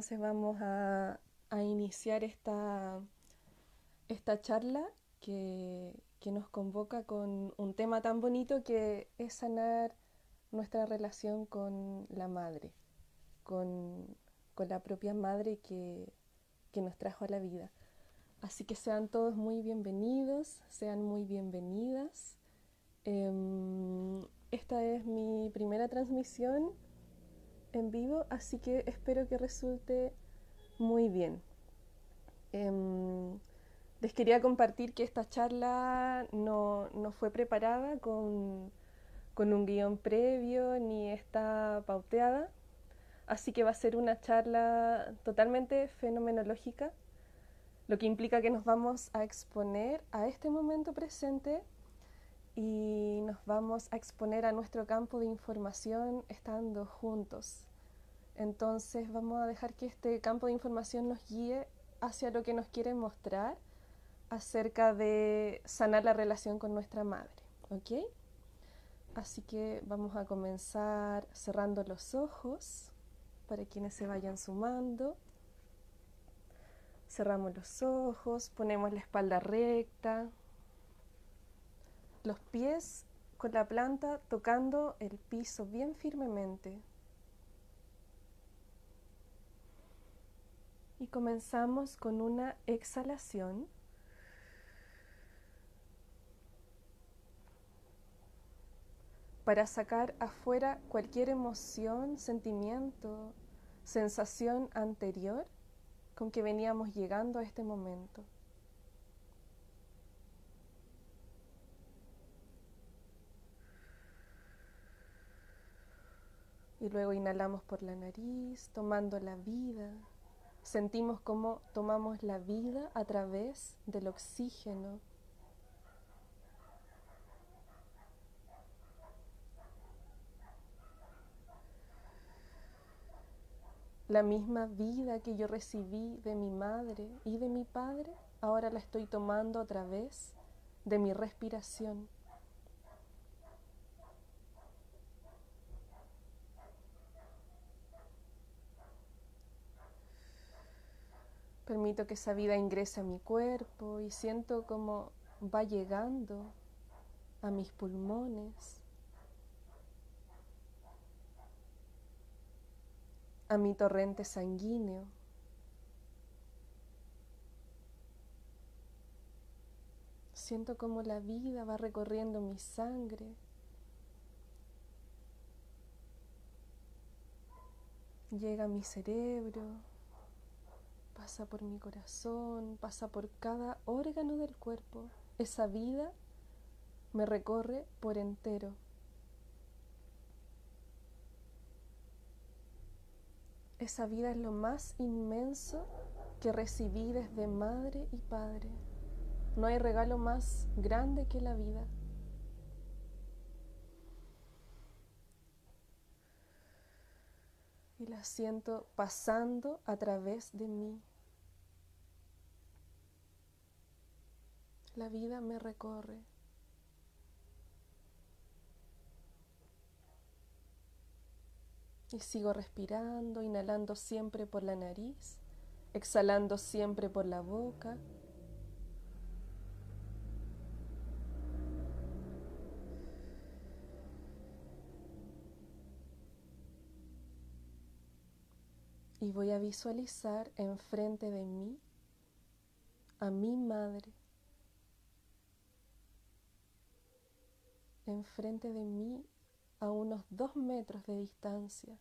entonces vamos a, iniciar esta, esta charla que, nos convoca con un tema tan bonito que es sanar nuestra relación con la madre, con, la propia madre que, que nos trajo a la vida. Así que sean todos muy bienvenidos, sean muy bienvenidas. Em, esta es mi primera transmisión en vivo, así que espero que resulte muy bien. Em, les quería compartir que esta charla no, fue preparada con, con, un guion previo ni está pauteada, así que va a ser una charla totalmente fenomenológica lo que implica que nos vamos a exponer a este momento presente y nos vamos a exponer a nuestro campo de información estando juntos. Entonces vamos a dejar que este campo de información nos guíe hacia lo que nos quiere mostrar acerca de sanar la relación con nuestra madre. ¿Ok? Así que vamos a comenzar cerrando los ojos para quienes se vayan sumando. Cerramos los ojos, ponemos la espalda recta, los pies con la planta tocando el piso bien firmemente. Y comenzamos con una exhalación. para sacar afuera cualquier emoción, sentimiento, sensación anterior con que veníamos llegando a este momento. Y luego inhalamos por la nariz, tomando la vida. Sentimos cómo tomamos la vida a través del oxígeno La misma vida que yo recibí de mi madre y de mi padre, ahora la estoy tomando a través de mi respiración. Permito que esa vida ingrese a mi cuerpo y siento cómo va llegando a mis pulmones, a mi torrente sanguíneo. Siento como la vida va recorriendo mi sangre. Llega a mi cerebro, pasa por mi corazón, pasa por cada órgano del cuerpo. Esa vida me recorre por entero. Esa vida es lo más inmenso que recibí desde madre y padre. No hay regalo más grande que la vida. Y la siento pasando a través de mí. La vida me recorre. Y sigo respirando, inhalando siempre por la nariz, exhalando siempre por la boca. Y voy a visualizar enfrente de mí a mi madre. Enfrente de mí a unos dos metros de distancia.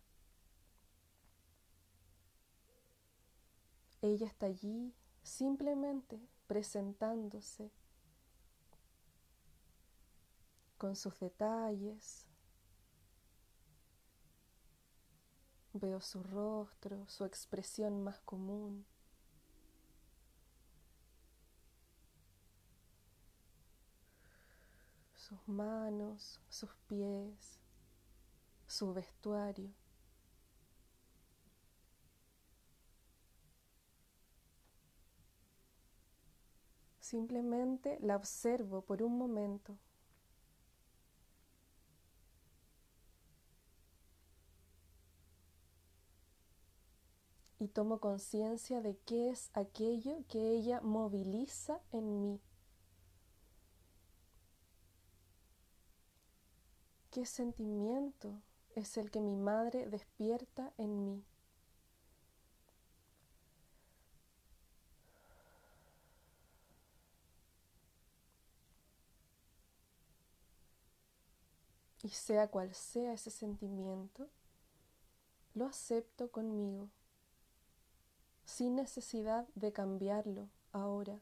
Ella está allí simplemente presentándose con sus detalles. Veo su rostro, su expresión más común. Sus manos, sus pies, su vestuario. Simplemente la observo por un momento. y tomo conciencia de qué es aquello que ella moviliza en mí. ¿Qué sentimiento es el que mi madre despierta en mí? Y sea cual sea ese sentimiento, lo acepto conmigo, sin necesidad de cambiarlo ahora.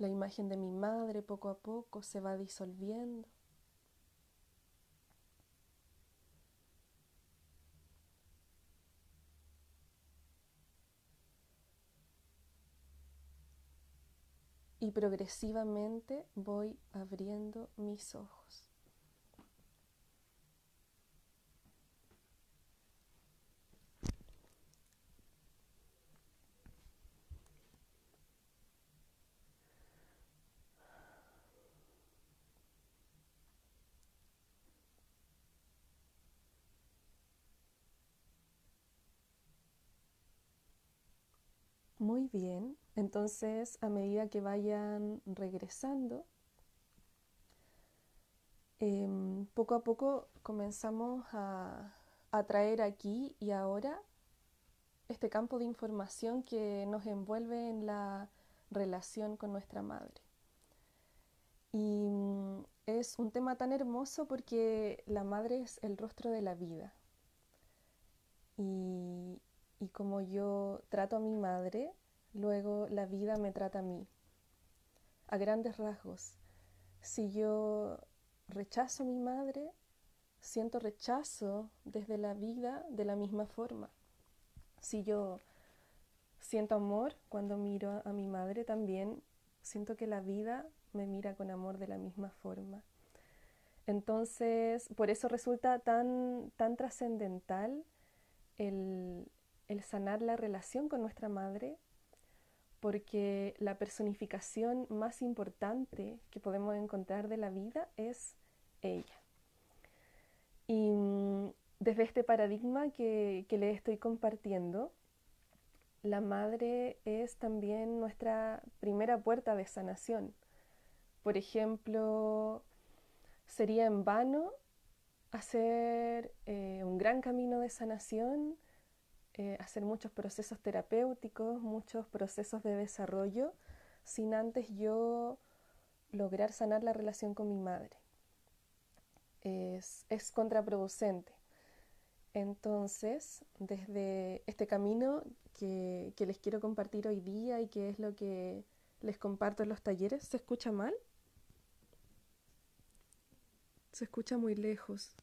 La imagen de mi madre poco a poco se va disolviendo. y progresivamente voy abriendo mis ojos. Muy bien, entonces a medida que vayan regresando, em, poco a poco comenzamos a, a traer aquí y ahora este campo de información que nos envuelve en la relación con nuestra madre. Y mm, es un tema tan hermoso porque la madre es el rostro de la vida. Y, y como yo trato a mi madre, luego la vida me trata a mí. A grandes rasgos, si yo rechazo a mi madre, siento rechazo desde la vida de la misma forma. Si yo siento amor cuando miro a mi madre, también siento que la vida me mira con amor de la misma forma. Entonces, por eso resulta tan, tan trascendental el, el sanar la relación con nuestra madre, porque la personificación más importante que podemos encontrar de la vida es ella. Y mm, desde este paradigma que, que le estoy compartiendo, la madre es también nuestra primera puerta de sanación. Por ejemplo, sería en vano hacer eh, un gran camino de sanación eh, hacer muchos procesos terapéuticos, muchos procesos de desarrollo, sin antes yo lograr sanar la relación con mi madre. Es, es contraproducente. Entonces, desde este camino que, que les quiero compartir hoy día y que es lo que les comparto en los talleres, ¿se escucha mal? Se escucha muy lejos.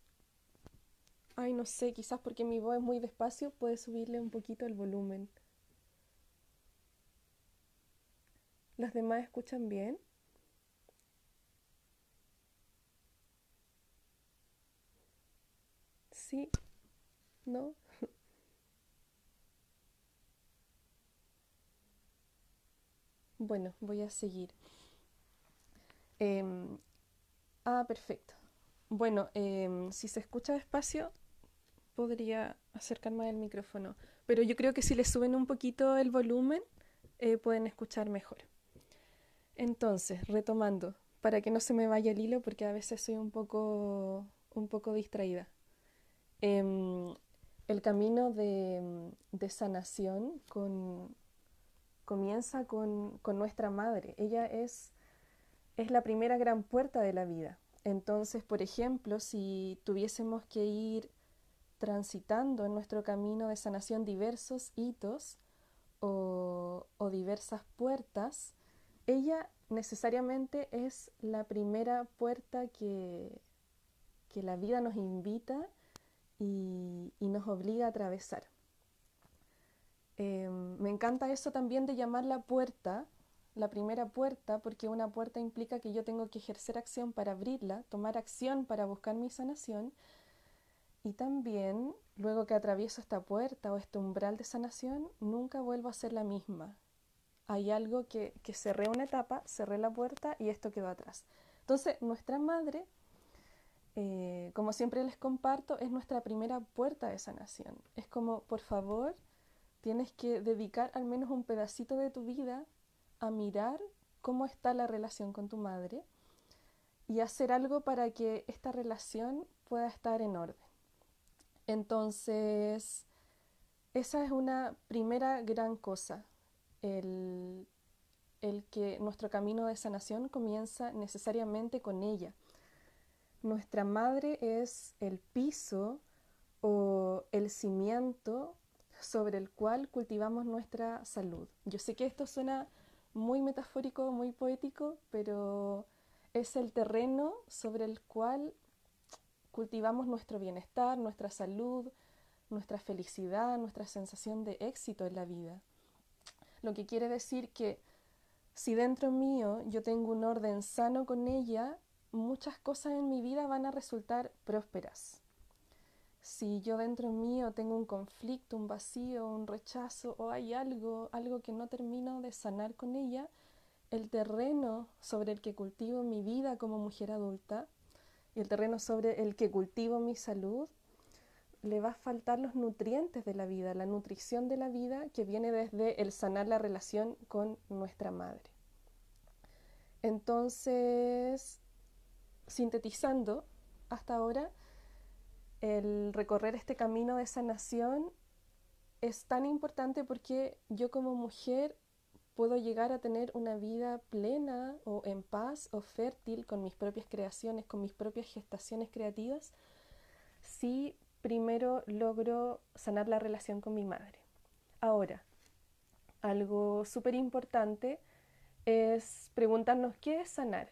Ay, no sé, quizás porque mi voz es muy despacio, puede subirle un poquito el volumen. ¿Los demás escuchan bien? Sí, ¿no? Bueno, voy a seguir. Em, ah, perfecto. Bueno, em, si se escucha despacio, podría acercarme al micrófono, pero yo creo que si le suben un poquito el volumen, eh, pueden escuchar mejor. Entonces, retomando, para que no se me vaya el hilo, porque a veces soy un poco, un poco distraída. Em, el camino de, sanación con, comienza con, con, nuestra madre. Ella es, es la primera gran puerta de la vida. Entonces, por ejemplo, si tuviésemos que ir transitando en nuestro camino de sanación diversos hitos o, diversas puertas, ella necesariamente es la primera puerta que, que la vida nos invita y, nos obliga a atravesar. Em, me encanta eso también de llamar la puerta, la primera puerta, porque una puerta implica que yo tengo que ejercer acción para abrirla, tomar acción para buscar mi sanación, y también, luego que atravieso esta puerta o este umbral de sanación, nunca vuelvo a ser la misma. Hay algo que, que cerré una etapa, cerré la puerta y esto quedó atrás. Entonces, nuestra madre, eh, como siempre les comparto, es nuestra primera puerta de sanación. Es como, por favor, tienes que dedicar al menos un pedacito de tu vida a mirar cómo está la relación con tu madre y hacer algo para que esta relación pueda estar en orden. Entonces, esa es una primera gran cosa, el, el que nuestro camino de sanación comienza necesariamente con ella. Nuestra madre es el piso o el cimiento sobre el cual cultivamos nuestra salud. Yo sé que esto suena muy metafórico, muy poético, pero es el terreno sobre el cual cultivamos nuestro bienestar, nuestra salud, nuestra felicidad, nuestra sensación de éxito en la vida. Lo que quiere decir que si dentro mío yo tengo un orden sano con ella, muchas cosas en mi vida van a resultar prósperas. Si yo dentro mío tengo un conflicto, un vacío, un rechazo o hay algo, algo que no termino de sanar con ella, el terreno sobre el que cultivo mi vida como mujer adulta y el terreno sobre el que cultivo mi salud, le va a faltar los nutrientes de la vida, la nutrición de la vida que viene desde el sanar la relación con nuestra madre. Entonces, sintetizando hasta ahora, el recorrer este camino de sanación es tan importante porque yo como mujer puedo llegar a tener una vida plena o en paz o fértil con mis propias creaciones, con mis propias gestaciones creativas, si primero logro sanar la relación con mi madre. Ahora, algo súper importante es preguntarnos qué es sanar.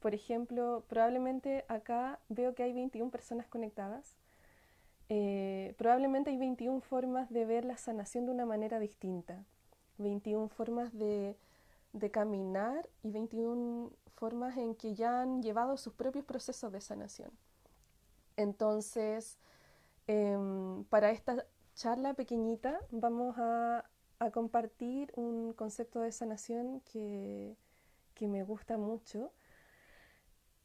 Por ejemplo, probablemente acá veo que hay 21 personas conectadas. Eh, probablemente hay 21 formas de ver la sanación de una manera distinta. 21 formas de, caminar y 21 formas en que ya han llevado sus propios procesos de sanación. Entonces, Em, para esta charla pequeñita vamos a, compartir un concepto de sanación que, que me gusta mucho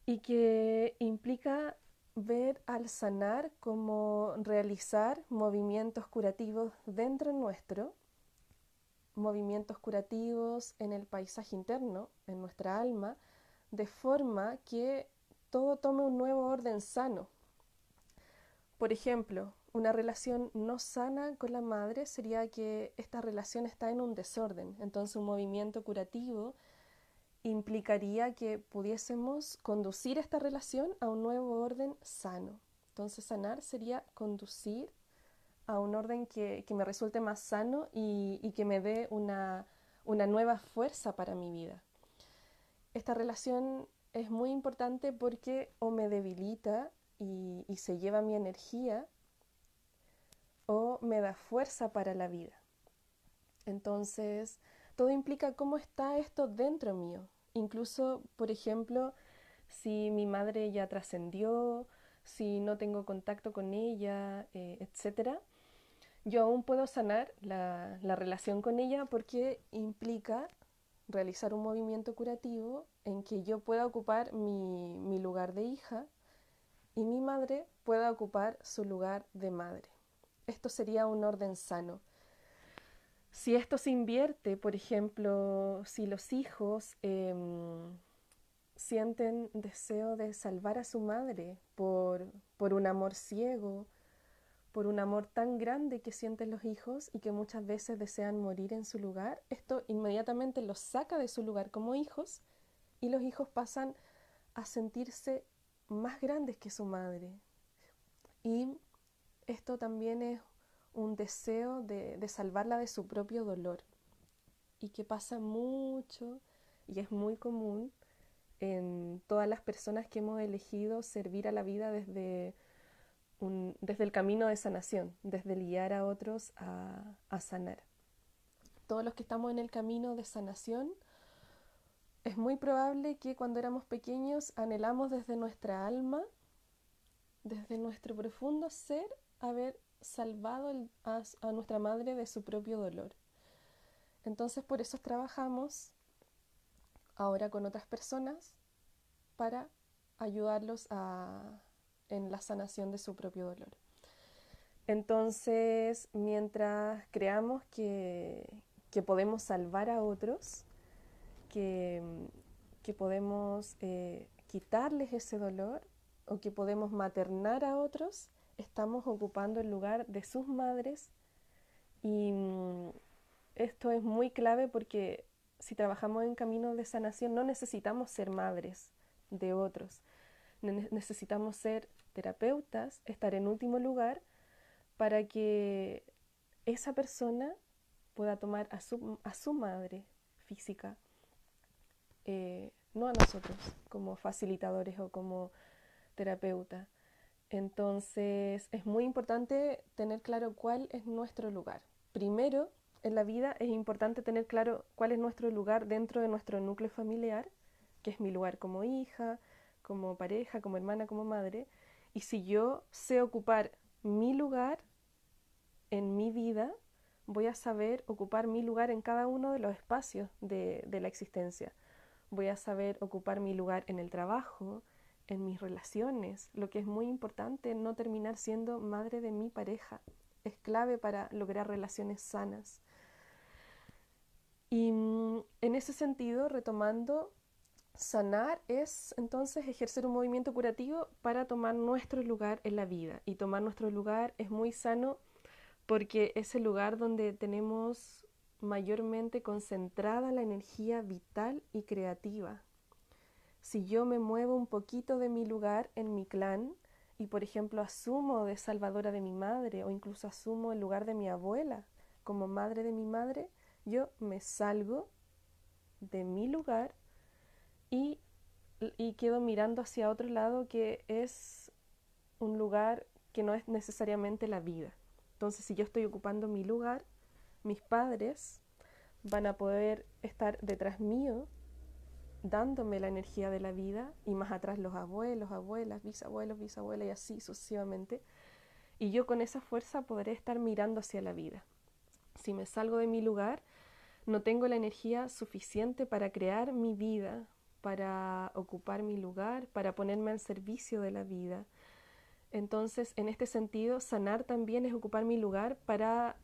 y que implica ver al sanar como realizar movimientos curativos dentro nuestro, movimientos curativos en el paisaje interno, en nuestra alma, de forma que todo tome un nuevo orden sano, por ejemplo, una relación no sana con la madre sería que esta relación está en un desorden. Entonces un movimiento curativo implicaría que pudiésemos conducir esta relación a un nuevo orden sano. Entonces sanar sería conducir a un orden que, me resulte más sano y, que me dé una, nueva fuerza para mi vida. Esta relación es muy importante porque o me debilita y, se lleva mi energía o me da fuerza para la vida. Entonces, todo implica cómo está esto dentro mío. Incluso, por ejemplo, si mi madre ya trascendió, si no tengo contacto con ella, eh, etc., yo aún puedo sanar la, relación con ella porque implica realizar un movimiento curativo en que yo pueda ocupar mi lugar de hija y mi madre pueda ocupar su lugar de madre. Esto sería un orden sano. Si esto se invierte, por ejemplo, si los hijos em, sienten deseo de salvar a su madre por, por un amor ciego, por un amor tan grande que sienten los hijos y que muchas veces desean morir en su lugar, esto inmediatamente los saca de su lugar como hijos y los hijos pasan a sentirse más grandes que su madre. Y esto también es un deseo de, salvarla de su propio dolor y que pasa mucho y es muy común en todas las personas que hemos elegido servir a la vida desde, desde el camino de sanación, desde guiar a otros a, sanar. Todos los que estamos en el camino de sanación es muy probable que cuando éramos pequeños anhelamos desde nuestra alma, desde nuestro profundo ser, haber salvado a nuestra madre de su propio dolor. Entonces por eso trabajamos ahora con otras personas para ayudarlos a, en la sanación de su propio dolor. Entonces, mientras creamos que, que podemos salvar a otros, que, que podemos eh, quitarles ese dolor o que podemos maternar a otros, estamos ocupando el lugar de sus madres y mm, esto es muy clave porque si trabajamos en camino de sanación no necesitamos ser madres de otros, necesitamos ser terapeutas, estar en último lugar para que esa persona pueda tomar a su, a su madre física, eh, no a nosotros como facilitadores o como terapeuta. Entonces es muy importante tener claro cuál es nuestro lugar. Primero, en la vida es importante tener claro cuál es nuestro lugar dentro de nuestro núcleo familiar, que es mi lugar como hija, como pareja, como hermana, como madre. Y si yo sé ocupar mi lugar en mi vida, voy a saber ocupar mi lugar en cada uno de los espacios de, la existencia. Voy a saber ocupar mi lugar en el trabajo, en mis relaciones, lo que es muy importante, no terminar siendo madre de mi pareja. Es clave para lograr relaciones sanas. Y mm, en ese sentido, retomando, sanar es entonces ejercer un movimiento curativo para tomar nuestro lugar en la vida. Y tomar nuestro lugar es muy sano porque es el lugar donde tenemos mayormente concentrada la energía vital y creativa si yo me muevo un poquito de mi lugar en mi clan y, por ejemplo, asumo de salvadora de mi madre o incluso asumo el lugar de mi abuela como madre de mi madre, yo me salgo de mi lugar y, y quedo mirando hacia otro lado que es un lugar que no es necesariamente la vida. Entonces, si yo estoy ocupando mi lugar, mis padres van a poder estar detrás mío dándome la energía de la vida y más atrás los abuelos, abuelas, bisabuelos, bisabuelas y así sucesivamente. Y yo con esa fuerza podré estar mirando hacia la vida. Si me salgo de mi lugar, no tengo la energía suficiente para crear mi vida, para ocupar mi lugar, para ponerme al servicio de la vida. Entonces, en este sentido, sanar también es ocupar mi lugar para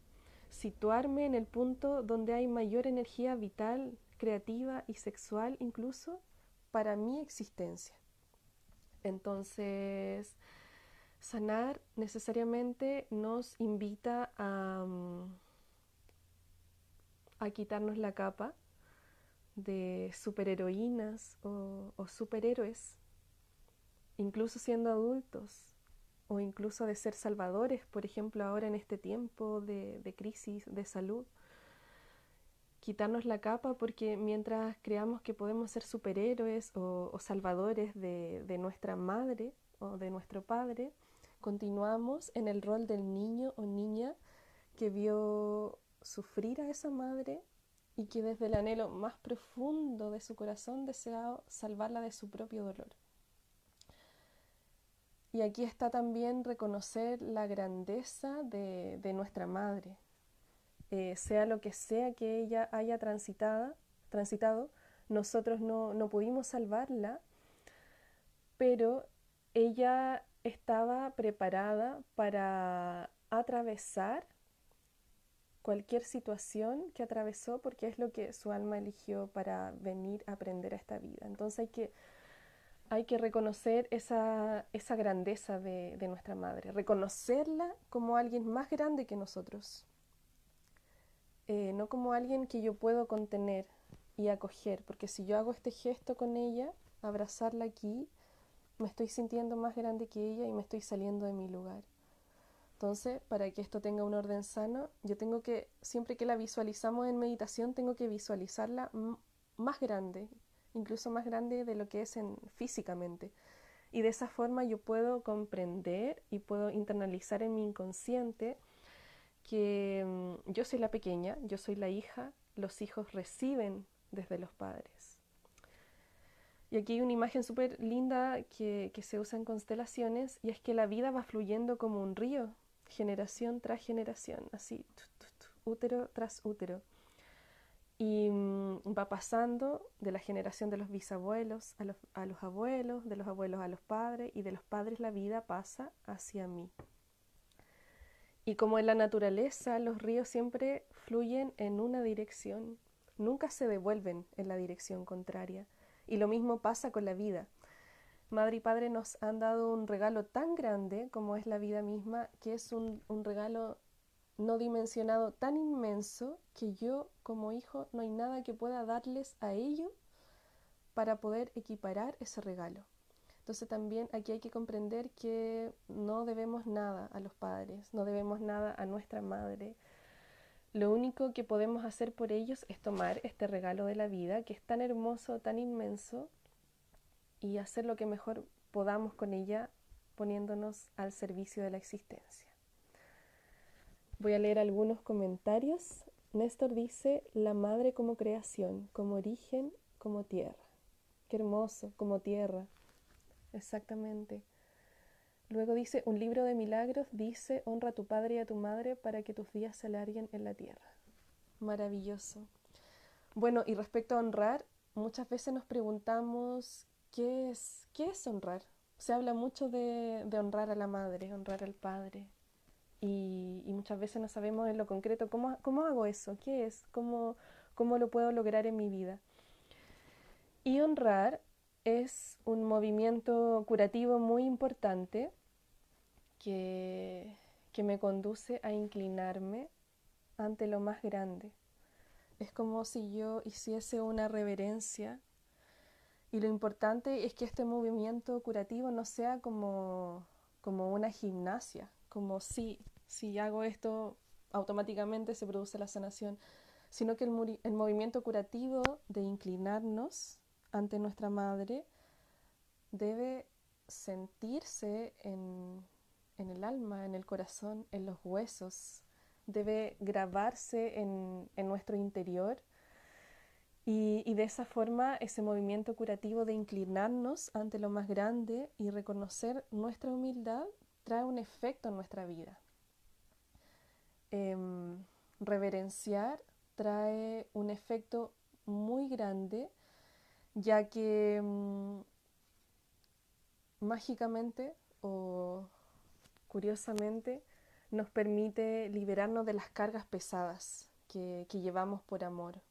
situarme en el punto donde hay mayor energía vital creativa y sexual incluso para mi existencia. Entonces, sanar necesariamente nos invita a, mm, quitarnos la capa de superheroínas o, o superhéroes, incluso siendo adultos, o incluso de ser salvadores, por ejemplo, ahora en este tiempo de, crisis de salud. Quitarnos la capa porque mientras creamos que podemos ser superhéroes o, salvadores de, de, nuestra madre o de nuestro padre, continuamos en el rol del niño o niña que vio sufrir a esa madre y que desde el anhelo más profundo de su corazón desea salvarla de su propio dolor. Y aquí está también reconocer la grandeza de, de nuestra madre, eh, sea lo que sea que ella haya transitado, nosotros no, no pudimos salvarla, pero ella estaba preparada para atravesar cualquier situación que atravesó porque es lo que su alma eligió para venir a aprender a esta vida. Entonces hay que, hay que reconocer esa, esa grandeza de, nuestra madre, reconocerla como alguien más grande que nosotros, eh, no como alguien que yo puedo contener y acoger, porque si yo hago este gesto con ella, abrazarla aquí, me estoy sintiendo más grande que ella y me estoy saliendo de mi lugar. Entonces, para que esto tenga un orden sano, yo tengo que, siempre que la visualizamos en meditación, tengo que visualizarla más grande, incluso más grande de lo que es en, físicamente. Y de esa forma yo puedo comprender y puedo internalizar en mi inconsciente que mm, yo soy la pequeña, yo soy la hija, los hijos reciben desde los padres. Y aquí hay una imagen súper linda que, que, se usa en constelaciones y es que la vida va fluyendo como un río, generación tras generación, así, útero tras útero. Y mm, va pasando de la generación de los bisabuelos a los, a los abuelos, de los abuelos a los padres, y de los padres la vida pasa hacia mí. Y como en la naturaleza, los ríos siempre fluyen en una dirección, nunca se devuelven en la dirección contraria. Y lo mismo pasa con la vida. Madre y Padre nos han dado un regalo tan grande como es la vida misma, que es un, regalo no dimensionado tan inmenso que yo como hijo no hay nada que pueda darles a ello para poder equiparar ese regalo. Entonces también aquí hay que comprender que no debemos nada a los padres, no debemos nada a nuestra madre. Lo único que podemos hacer por ellos es tomar este regalo de la vida, que es tan hermoso, tan inmenso, y hacer lo que mejor podamos con ella, poniéndonos al servicio de la existencia. Voy a leer algunos comentarios. Néstor dice, la madre como creación, como origen, como tierra. Qué hermoso, como tierra. Exactamente. Luego dice, un libro de milagros dice, honra a tu padre y a tu madre para que tus días se alarguen en la tierra. Maravilloso. Bueno, y respecto a honrar, muchas veces nos preguntamos, ¿qué es, qué es honrar? Se habla mucho de, de honrar a la madre, honrar al padre, y, muchas veces no sabemos en lo concreto cómo, cómo hago eso, qué es, cómo, cómo lo puedo lograr en mi vida. Y honrar es un movimiento curativo muy importante que, que me conduce a inclinarme ante lo más grande. Es como si yo hiciese una reverencia y lo importante es que este movimiento curativo no sea como, como una gimnasia, como si si hago esto, automáticamente se produce la sanación, sino que el, movimiento curativo de inclinarnos ante nuestra madre debe sentirse en, el alma, en el corazón, en los huesos, debe grabarse en, nuestro interior y, de esa forma ese movimiento curativo de inclinarnos ante lo más grande y reconocer nuestra humildad trae un efecto en nuestra vida. Em, reverenciar trae un efecto muy grande, ya que mm, mágicamente o curiosamente nos permite liberarnos de las cargas pesadas que llevamos por amor.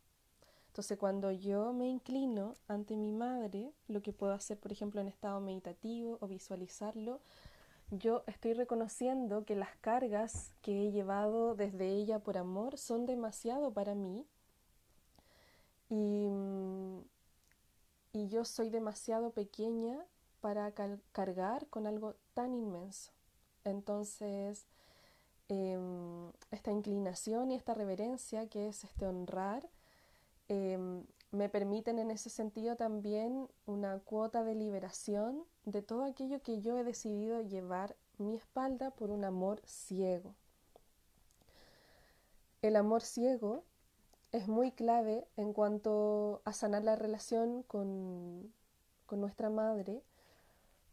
Entonces cuando yo me inclino ante mi madre, lo que puedo hacer, por ejemplo, en estado meditativo o visualizarlo, yo estoy reconociendo que las cargas que he llevado desde ella por amor son demasiado para mí y, mm, yo soy demasiado pequeña para cargar con algo tan inmenso. Entonces, em, esta inclinación y esta reverencia que es este honrar, em, me permiten en ese sentido también una cuota de liberación de todo aquello que yo he decidido llevar mi espalda por un amor ciego. El amor ciego es muy clave en cuanto a sanar la relación con, con nuestra madre,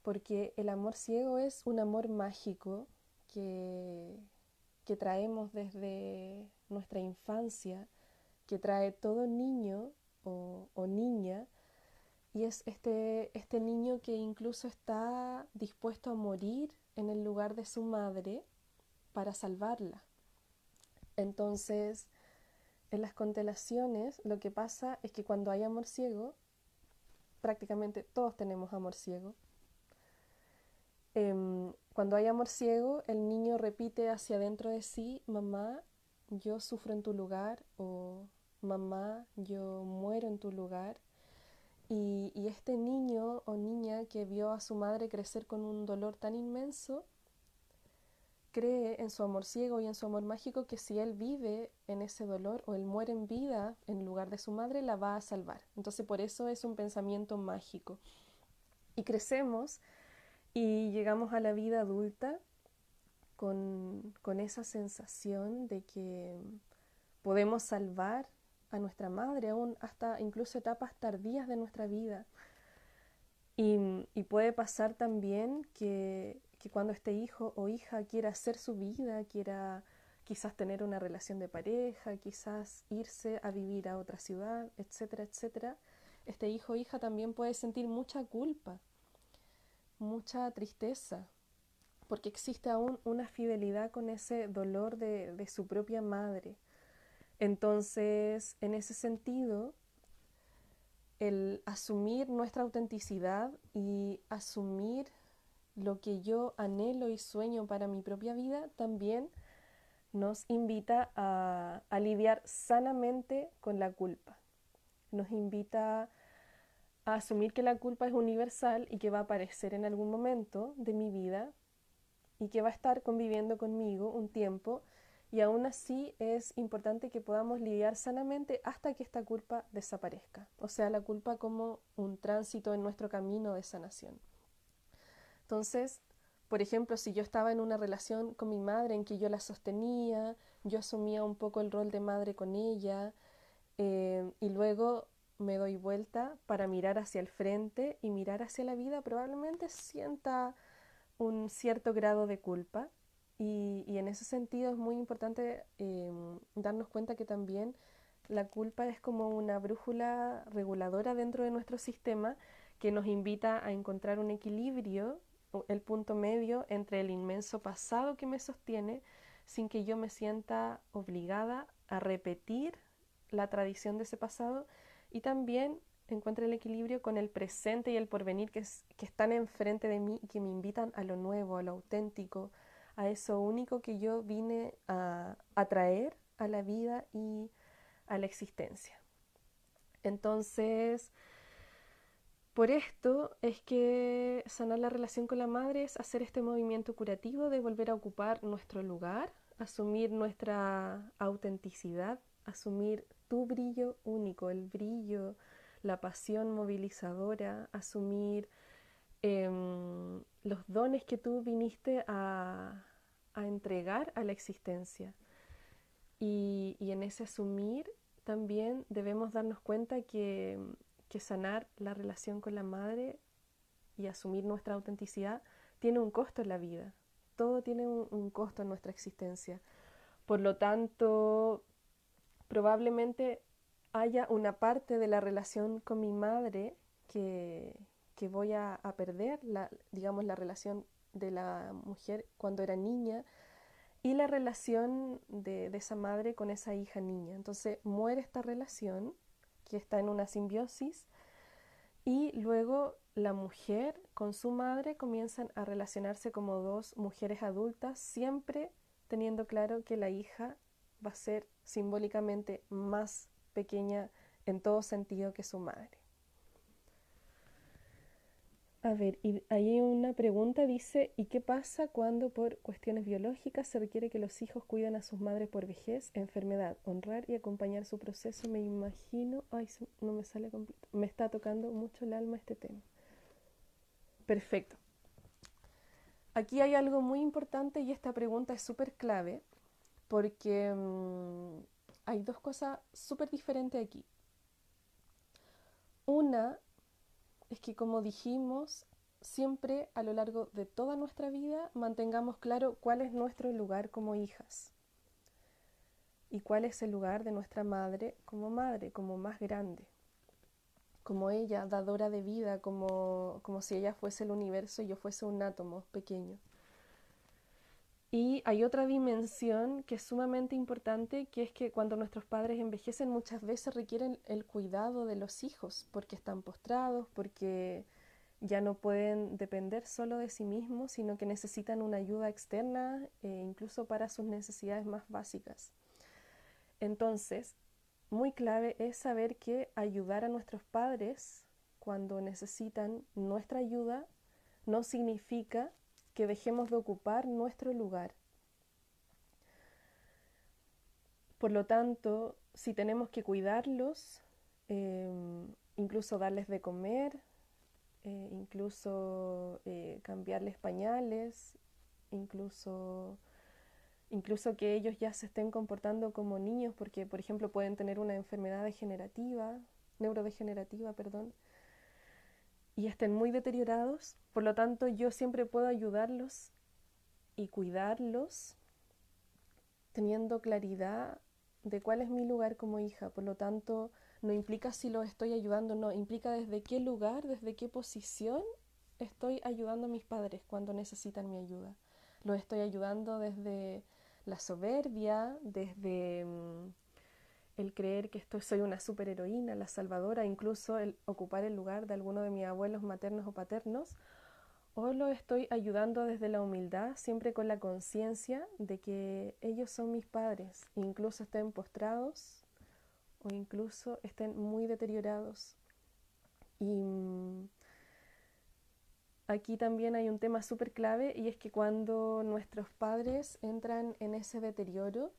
porque el amor ciego es un amor mágico que, que traemos desde nuestra infancia, que trae todo niño o, niña y es este, este niño que incluso está dispuesto a morir en el lugar de su madre para salvarla. Entonces, en las constelaciones lo que pasa es que cuando hay amor ciego, prácticamente todos tenemos amor ciego, em, cuando hay amor ciego, el niño repite hacia adentro de sí, mamá, yo sufro en tu lugar o mamá, yo muero en tu lugar. Y, este niño o niña que vio a su madre crecer con un dolor tan inmenso, cree en su amor ciego y en su amor mágico que si él vive en ese dolor o él muere en vida en lugar de su madre, la va a salvar. Entonces por eso es un pensamiento mágico. Y crecemos y llegamos a la vida adulta con, con esa sensación de que podemos salvar a nuestra madre, aún hasta incluso etapas tardías de nuestra vida. Y, puede pasar también que, cuando este hijo o hija quiera hacer su vida, quiera, quizás tener una relación de pareja, quizás irse a vivir a otra ciudad, etcétera, etcétera, este hijo o hija también puede sentir mucha culpa, mucha tristeza, porque existe aún una fidelidad con ese dolor de, de su propia madre. Entonces, en ese sentido, el asumir nuestra autenticidad y asumir lo que yo anhelo y sueño para mi propia vida también nos invita a, a lidiar sanamente con la culpa. Nos invita a asumir que la culpa es universal y que va a aparecer en algún momento de mi vida y que va a estar conviviendo conmigo un tiempo y aún así es importante que podamos lidiar sanamente hasta que esta culpa desaparezca, o sea, la culpa como un tránsito en nuestro camino de sanación. Entonces, por ejemplo, si yo estaba en una relación con mi madre en que yo la sostenía, yo asumía un poco el rol de madre con ella, eh, y luego me doy vuelta para mirar hacia el frente y mirar hacia la vida, probablemente sienta un cierto grado de culpa y, en ese sentido es muy importante em, darnos cuenta que también la culpa es como una brújula reguladora dentro de nuestro sistema que nos invita a encontrar un equilibrio, el punto medio entre el inmenso pasado que me sostiene sin que yo me sienta obligada a repetir la tradición de ese pasado y también encuentre el equilibrio con el presente y el porvenir que, que están enfrente de mí y que me invitan a lo nuevo, a lo auténtico, a eso único que yo vine a, traer a la vida y a la existencia. Entonces, por esto es que sanar la relación con la madre es hacer este movimiento curativo de volver a ocupar nuestro lugar, asumir nuestra autenticidad, asumir tu brillo único, el brillo, la pasión movilizadora, asumir em, los dones que tú viniste a, a entregar a la existencia. Y, en ese asumir también debemos darnos cuenta que, sanar la relación con la madre y asumir nuestra autenticidad tiene un costo en la vida. Todo tiene un, costo en nuestra existencia. Por lo tanto, probablemente haya una parte de la relación con mi madre que, voy a, a, perder, la, digamos, la relación de la mujer cuando era niña y la relación de, esa madre con esa hija niña. Entonces muere esta relación que está en una simbiosis y luego la mujer con su madre comienzan a relacionarse como dos mujeres adultas, siempre teniendo claro que la hija va a ser simbólicamente más pequeña en todo sentido que su madre. A ver, y ahí hay una pregunta, dice, ¿y qué pasa cuando por cuestiones biológicas se requiere que los hijos cuiden a sus madres por vejez, enfermedad, honrar y acompañar su proceso? Me imagino, ay, no me sale completo, me está tocando mucho el alma este tema. Perfecto. Aquí hay algo muy importante y esta pregunta es súper clave porque mm, hay dos cosas súper diferentes aquí. Una es que, como dijimos, siempre a lo largo de toda nuestra vida mantengamos claro cuál es nuestro lugar como hijas y cuál es el lugar de nuestra madre como madre, como más grande, como ella, dadora de vida, como, como si ella fuese el universo y yo fuese un átomo pequeño. Y hay otra dimensión que es sumamente importante, que es que cuando nuestros padres envejecen muchas veces requieren el cuidado de los hijos, porque están postrados, porque ya no pueden depender solo de sí mismos, sino que necesitan una ayuda externa, eh, incluso para sus necesidades más básicas. Entonces, muy clave es saber que ayudar a nuestros padres cuando necesitan nuestra ayuda no significa que dejemos de ocupar nuestro lugar. Por lo tanto, si tenemos que cuidarlos, em, incluso darles de comer, eh, incluso eh, cambiarles pañales, incluso, incluso que ellos ya se estén comportando como niños, porque por ejemplo pueden tener una enfermedad degenerativa, neurodegenerativa, perdón, y estén muy deteriorados. Por lo tanto, yo siempre puedo ayudarlos y cuidarlos teniendo claridad de cuál es mi lugar como hija. Por lo tanto, no implica si lo estoy ayudando, no, implica desde qué lugar, desde qué posición estoy ayudando a mis padres cuando necesitan mi ayuda. Lo estoy ayudando desde la soberbia, desde mm, el creer que estoy, soy una superheroína, la salvadora, incluso el ocupar el lugar de alguno de mis abuelos maternos o paternos, o lo estoy ayudando desde la humildad, siempre con la conciencia de que ellos son mis padres, incluso estén postrados o incluso estén muy deteriorados. Y mm, aquí también hay un tema súper clave y es que cuando nuestros padres entran en ese deterioro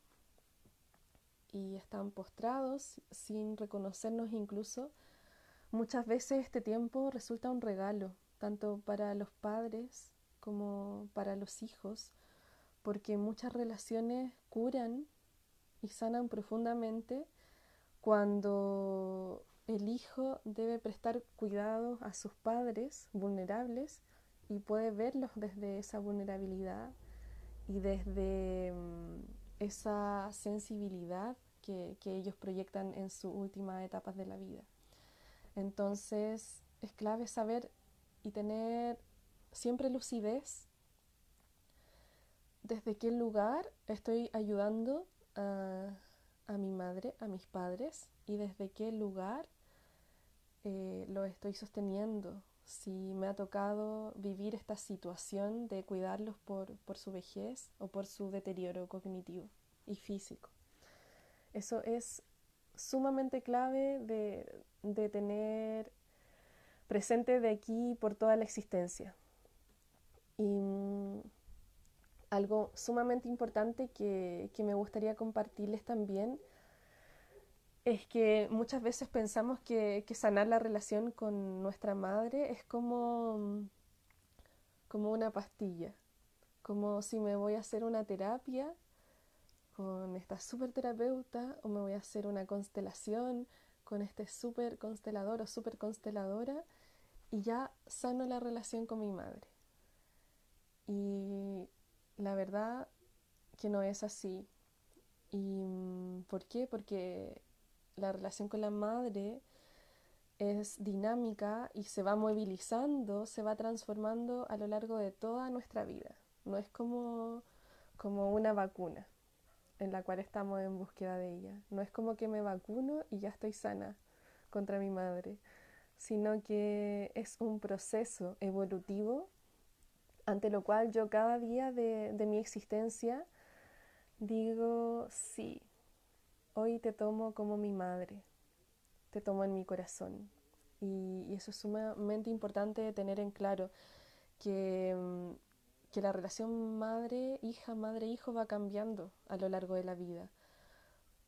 y están postrados sin reconocernos incluso, muchas veces este tiempo resulta un regalo tanto para los padres como para los hijos, porque muchas relaciones curan y sanan profundamente cuando el hijo debe prestar cuidado a sus padres vulnerables y puede verlos desde esa vulnerabilidad y desde mm, esa sensibilidad que, que ellos proyectan en sus últimas etapas de la vida. Entonces es clave saber y tener siempre lucidez desde qué lugar estoy ayudando a, mi madre, a mis padres y desde qué lugar eh, lo estoy sosteniendo. Si me ha tocado vivir esta situación de cuidarlos por, su vejez o por su deterioro cognitivo y físico. Eso es sumamente clave de, de tener presente de aquí por toda la existencia. Y mm, algo sumamente importante que, me gustaría compartirles también es que muchas veces pensamos que, sanar la relación con nuestra madre es como, como una pastilla, como si me voy a hacer una terapia con esta super terapeuta o me voy a hacer una constelación con este super constelador o super consteladora y ya sano la relación con mi madre. Y la verdad que no es así. ¿Y mm, por qué? Porque la relación con la madre es dinámica y se va movilizando, se va transformando a lo largo de toda nuestra vida. No es como, como una vacuna en la cual estamos en búsqueda de ella. No es como que me vacuno y ya estoy sana contra mi madre sino que es un proceso evolutivo ante lo cual yo cada día de, mi existencia digo, sí, hoy te tomo como mi madre, te tomo en mi corazón. Y, eso es sumamente importante tener en claro que, mm, que la relación madre-hija, madre-hijo va cambiando a lo largo de la vida.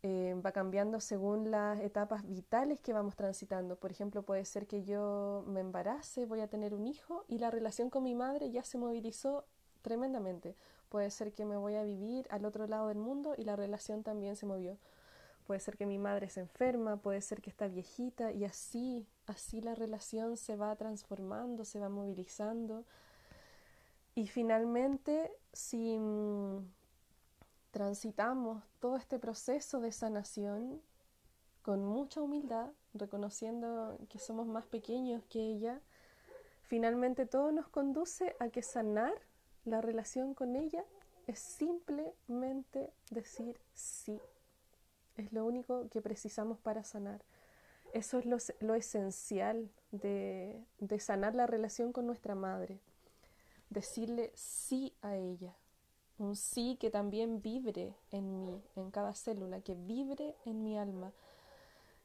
Eh, va cambiando según las etapas vitales que vamos transitando. Por ejemplo, puede ser que yo me embarace, voy a tener un hijo y la relación con mi madre ya se movilizó tremendamente. Puede ser que me voy a vivir al otro lado del mundo y la relación también se movió. Puede ser que mi madre se enferma, puede ser que está viejita y así, así la relación se va transformando, se va movilizando. Y finalmente, si mm, transitamos todo este proceso de sanación con mucha humildad, reconociendo que somos más pequeños que ella, finalmente todo nos conduce a que sanar la relación con ella es simplemente decir sí. Es lo único que precisamos para sanar. Eso es lo, esencial de sanar la relación con nuestra madre. Decirle sí a ella un sí que también vibre en mí, en cada célula, que vibre en mi alma.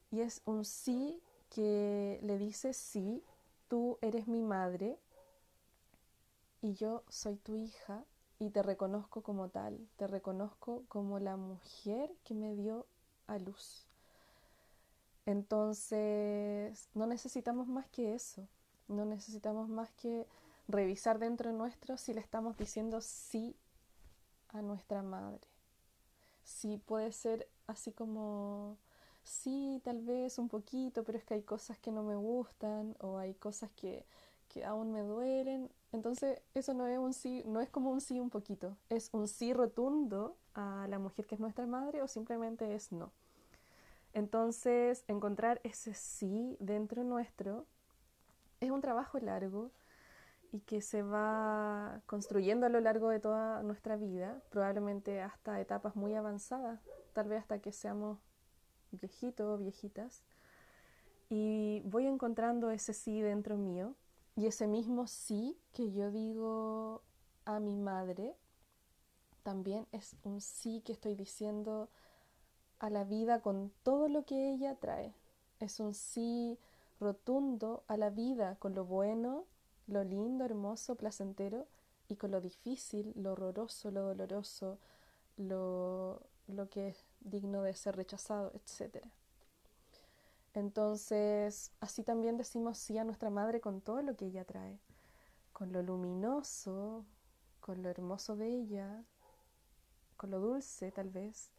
Y es un sí que le dice, sí, tú eres mi madre y yo soy tu hija y te reconozco como tal, te reconozco como la mujer que me dio a luz. Entonces, no necesitamos más que eso, no necesitamos más que revisar dentro nuestro si le estamos diciendo sí a nuestra madre. Sí, puede ser así como, sí, tal vez un poquito, pero es que hay cosas que no me gustan o hay cosas que, que aún me duelen. Entonces, eso no es un sí, no es como un sí un poquito, es un sí rotundo a la mujer que es nuestra madre o simplemente es no. Entonces, encontrar ese sí dentro nuestro es un trabajo largo y que se va construyendo a lo largo de toda nuestra vida, probablemente hasta etapas muy avanzadas, tal vez hasta que seamos viejitos o viejitas. Y voy encontrando ese sí dentro mío y ese mismo sí que yo digo a mi madre, también es un sí que estoy diciendo a la vida con todo lo que ella trae. Es un sí rotundo a la vida con lo bueno, lo lindo, hermoso, placentero y con lo difícil, lo horroroso, lo doloroso, lo, lo que es digno de ser rechazado, etc. Entonces, así también decimos sí a nuestra madre con todo lo que ella trae, con lo luminoso, con lo hermoso de ella, con lo dulce tal vez.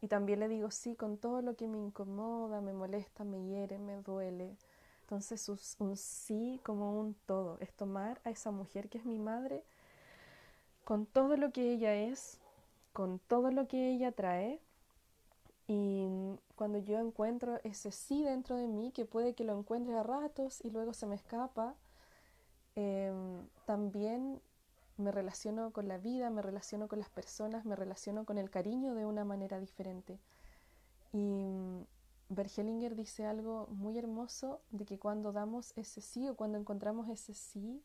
Y también le digo sí con todo lo que me incomoda, me molesta, me hiere, me duele. Entonces un sí como un todo, es tomar a esa mujer que es mi madre con todo lo que ella es, con todo lo que ella trae y cuando yo encuentro ese sí dentro de mí, que puede que lo encuentre a ratos y luego se me escapa, em, también me relaciono con la vida, me relaciono con las personas, me relaciono con el cariño de una manera diferente. Y mm, Bergelinger dice algo muy hermoso de que cuando damos ese sí o cuando encontramos ese sí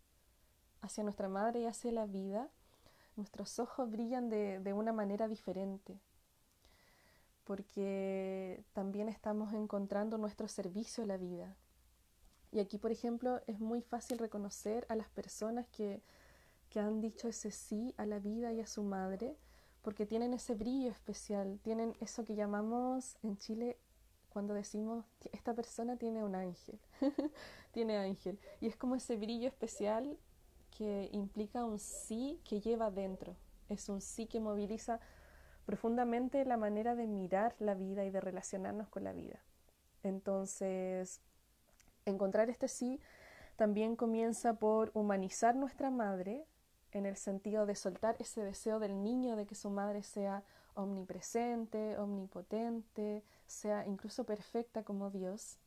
hacia nuestra madre y hacia la vida, nuestros ojos brillan de, de una manera diferente porque también estamos encontrando nuestro servicio a la vida. Y aquí, por ejemplo, es muy fácil reconocer a las personas que, que han dicho ese sí a la vida y a su madre, porque tienen ese brillo especial, tienen eso que llamamos en Chile cuando decimos esta persona tiene un ángel, tiene ángel. Y es como ese brillo especial que implica un sí que lleva dentro, es un sí que moviliza profundamente la manera de mirar la vida y de relacionarnos con la vida. Entonces, encontrar este sí también comienza por humanizar nuestra madre en el sentido de soltar ese deseo del niño de que su madre sea omnipresente, omnipotente, sea incluso perfecta como Dios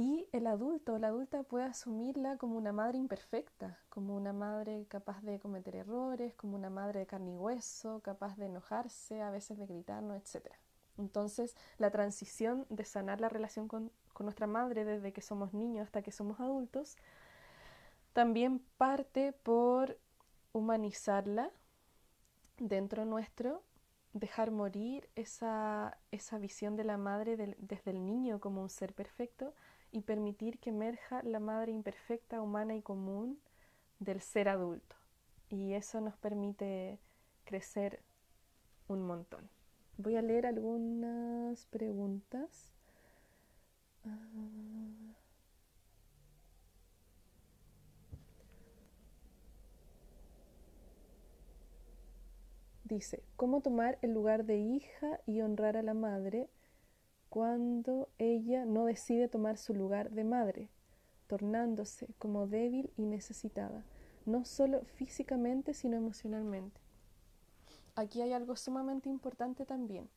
y el adulto o la adulta puede asumirla como una madre imperfecta, como una madre capaz de cometer errores, como una madre de carne y hueso, capaz de enojarse, a veces de gritarnos, etc. Entonces, la transición de sanar la relación con, con nuestra madre desde que somos niños hasta que somos adultos, también parte por humanizarla dentro nuestro, dejar morir esa, esa visión de la madre desde el niño como un ser perfecto y permitir que emerja la madre imperfecta, humana y común del ser adulto. Y eso nos permite crecer un montón. Voy a leer algunas preguntas. Ah. Dice, ¿cómo tomar el lugar de hija y honrar a la madre cuando ella no decide tomar su lugar de madre, tornándose como débil y necesitada, no solo físicamente, sino emocionalmente. Aquí hay algo sumamente importante también,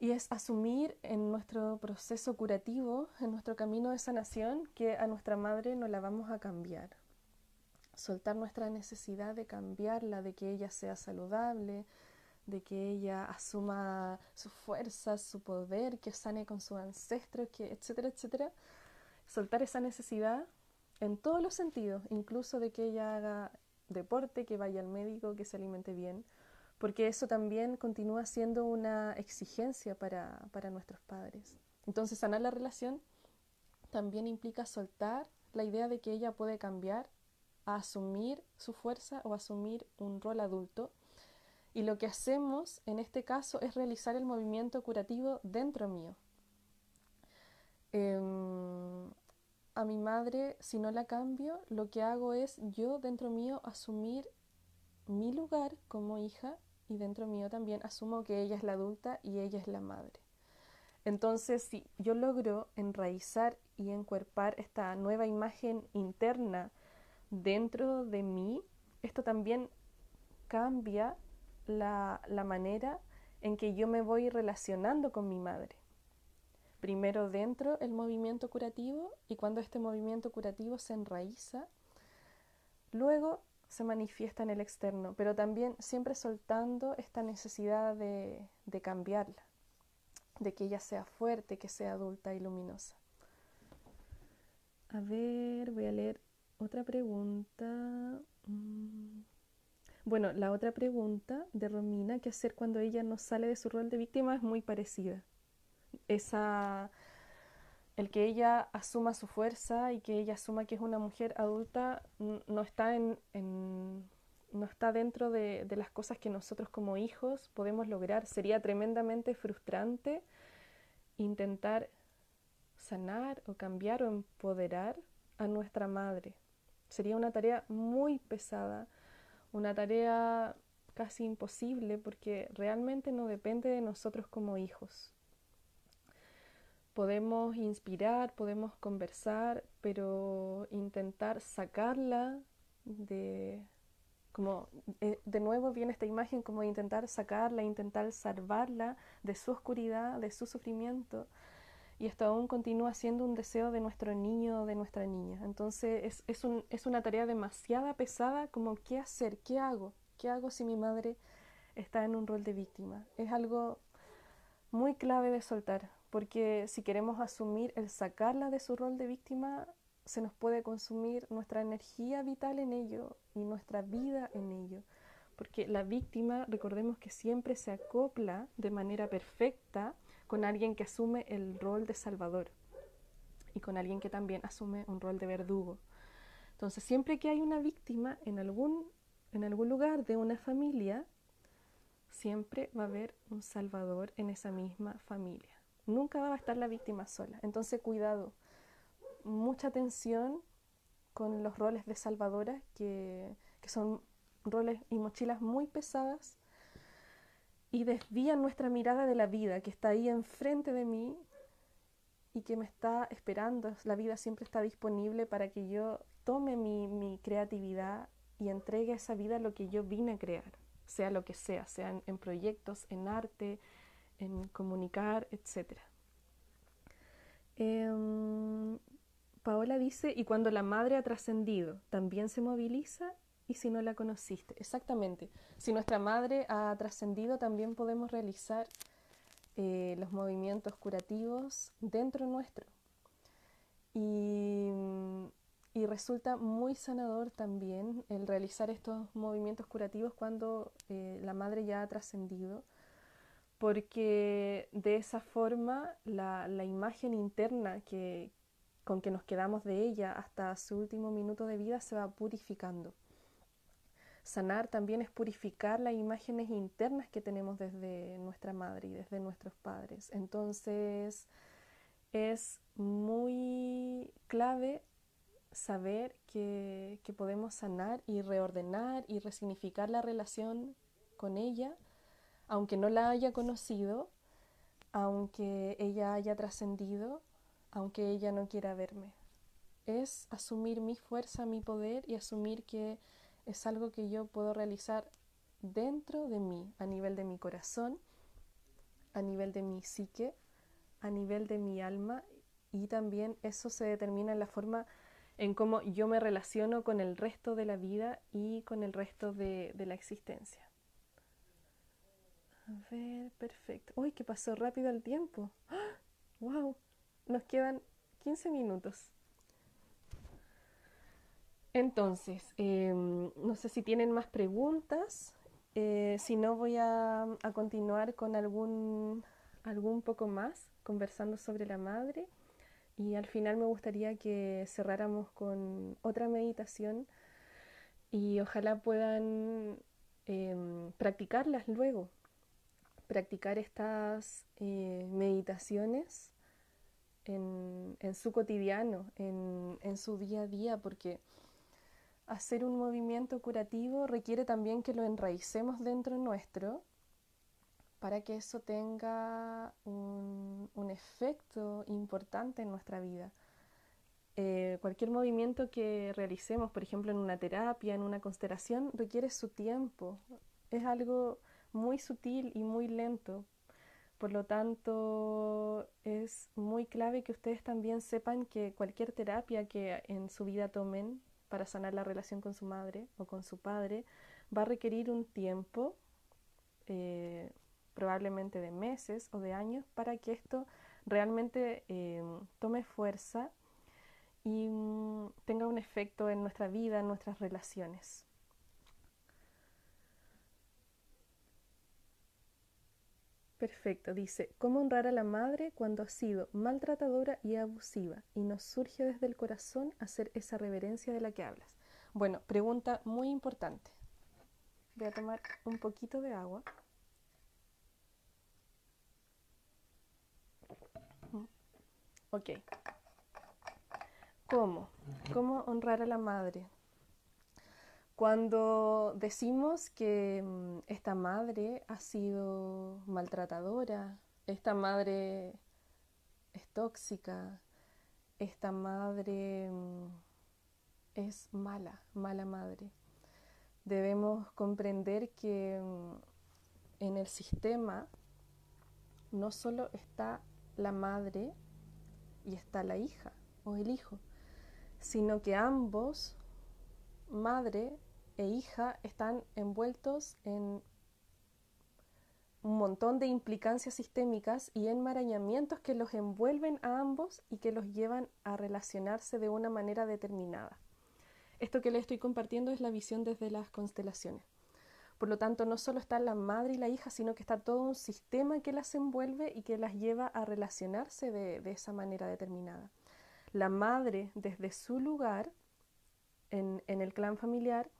y es asumir en nuestro proceso curativo, en nuestro camino de sanación, que a nuestra madre no la vamos a cambiar. Soltar nuestra necesidad de cambiarla, de que ella sea saludable, de que ella asuma su fuerza, su poder, que sane con sus ancestros, que etcétera, etcétera. Soltar esa necesidad en todos los sentidos, incluso de que ella haga deporte, que vaya al médico, que se alimente bien, porque eso también continúa siendo una exigencia para, para nuestros padres. Entonces, sanar la relación también implica soltar la idea de que ella puede cambiar a asumir su fuerza o asumir un rol adulto y lo que hacemos en este caso es realizar el movimiento curativo dentro mío. Em, a mi madre, si no la cambio, lo que hago es yo dentro mío asumir mi lugar como hija y dentro mío también asumo que ella es la adulta y ella es la madre. Entonces, si yo logro enraizar y encuerpar esta nueva imagen interna dentro de mí, esto también cambia la, la manera en que yo me voy relacionando con mi madre. Primero dentro el movimiento curativo y cuando este movimiento curativo se enraiza, luego se manifiesta en el externo, pero también siempre soltando esta necesidad de, de cambiarla, de que ella sea fuerte, que sea adulta y luminosa. A ver, voy a leer otra pregunta. Mm. Bueno, la otra pregunta de Romina, ¿qué hacer cuando ella no sale de su rol de víctima? Es muy parecida. Esa, el que ella asuma su fuerza y que ella asuma que es una mujer adulta no está, en, no está dentro de, de las cosas que nosotros como hijos podemos lograr. Sería tremendamente frustrante intentar sanar o cambiar o empoderar a nuestra madre. Sería una tarea muy pesada, una tarea casi imposible porque realmente no depende de nosotros como hijos. Podemos inspirar, podemos conversar, pero intentar sacarla de como eh, de nuevo viene esta imagen como intentar sacarla, intentar salvarla de su oscuridad, de su sufrimiento, y esto aún continúa siendo un deseo de nuestro niño o de nuestra niña. Entonces es, es, un, es una tarea demasiado pesada como qué hacer, qué hago, qué hago si mi madre está en un rol de víctima. Es algo muy clave de soltar, porque si queremos asumir el sacarla de su rol de víctima, se nos puede consumir nuestra energía vital en ello y nuestra vida en ello. Porque la víctima, recordemos que siempre se acopla de manera perfecta con alguien que asume el rol de salvador y con alguien que también asume un rol de verdugo. Entonces, siempre que hay una víctima en algún, en algún lugar de una familia, siempre va a haber un salvador en esa misma familia. Nunca va a estar la víctima sola. Entonces, cuidado, mucha atención con los roles de salvadora, que, que son roles y mochilas muy pesadas y desvían nuestra mirada de la vida que está ahí enfrente de mí y que me está esperando. La vida siempre está disponible para que yo tome mi, creatividad y entregue a esa vida lo que yo vine a crear, sea lo que sea, sea en, proyectos, en arte, en comunicar, etc. Em, Paola dice, y cuando la madre ha trascendido, también se moviliza y si no la conociste. Exactamente. Si nuestra madre ha trascendido, también podemos realizar eh, los movimientos curativos dentro nuestro. Y, resulta muy sanador también el realizar estos movimientos curativos cuando eh, la madre ya ha trascendido, porque de esa forma la, la imagen interna que, con que nos quedamos de ella hasta su último minuto de vida se va purificando. Sanar también es purificar las imágenes internas que tenemos desde nuestra madre y desde nuestros padres. Entonces es muy clave saber que, que, podemos sanar y reordenar y resignificar la relación con ella, aunque no la haya conocido, aunque ella haya trascendido, aunque ella no quiera verme. Es asumir mi fuerza, mi poder y asumir que es algo que yo puedo realizar dentro de mí, a nivel de mi corazón, a nivel de mi psique, a nivel de mi alma y también eso se determina en la forma en cómo yo me relaciono con el resto de la vida y con el resto de, la existencia. A ver, perfecto. Uy, que pasó rápido el tiempo. ¡Wow! Nos quedan 15 minutos. Entonces, em, no sé si tienen más preguntas. Eh, si no, voy a, continuar con algún, algún poco más, conversando sobre la madre. Y al final me gustaría que cerráramos con otra meditación y ojalá puedan em, practicarlas luego, practicar estas eh, meditaciones en, su cotidiano, en, en su día a día, porque hacer un movimiento curativo requiere también que lo enraicemos dentro nuestro para que eso tenga un, efecto importante en nuestra vida. eh, cualquier movimiento que realicemos, por ejemplo, en una terapia, en una constelación, requiere su tiempo. Es algo muy sutil y muy lento. Por lo tanto, es muy clave que ustedes también sepan que cualquier terapia que en su vida tomen para sanar la relación con su madre o con su padre va a requerir un tiempo, eh, probablemente de meses o de años, para que esto realmente eh, tome fuerza y mm, tenga un efecto en nuestra vida, en nuestras relaciones. Perfecto, dice, ¿cómo honrar a la madre cuando ha sido maltratadora y abusiva y nos surge desde el corazón hacer esa reverencia de la que hablas? Bueno, pregunta muy importante. Voy a tomar un poquito de agua. Ok. ¿Cómo? ¿Cómo honrar a la madre? Cuando decimos que mm, esta madre ha sido maltratadora, esta madre es tóxica, esta madre mm, es mala, mala madre, debemos comprender que mm, en el sistema no solo está la madre y está la hija o el hijo, sino que ambos, madre e hija están envueltos en un montón de implicancias sistémicas y enmarañamientos que los envuelven a ambos y que los llevan a relacionarse de una manera determinada. Esto que le estoy compartiendo es la visión desde las constelaciones. Por lo tanto, no solo está la madre y la hija, sino que está todo un sistema que las envuelve y que las lleva a relacionarse de, esa manera determinada. La madre, desde su lugar en el clan familiar,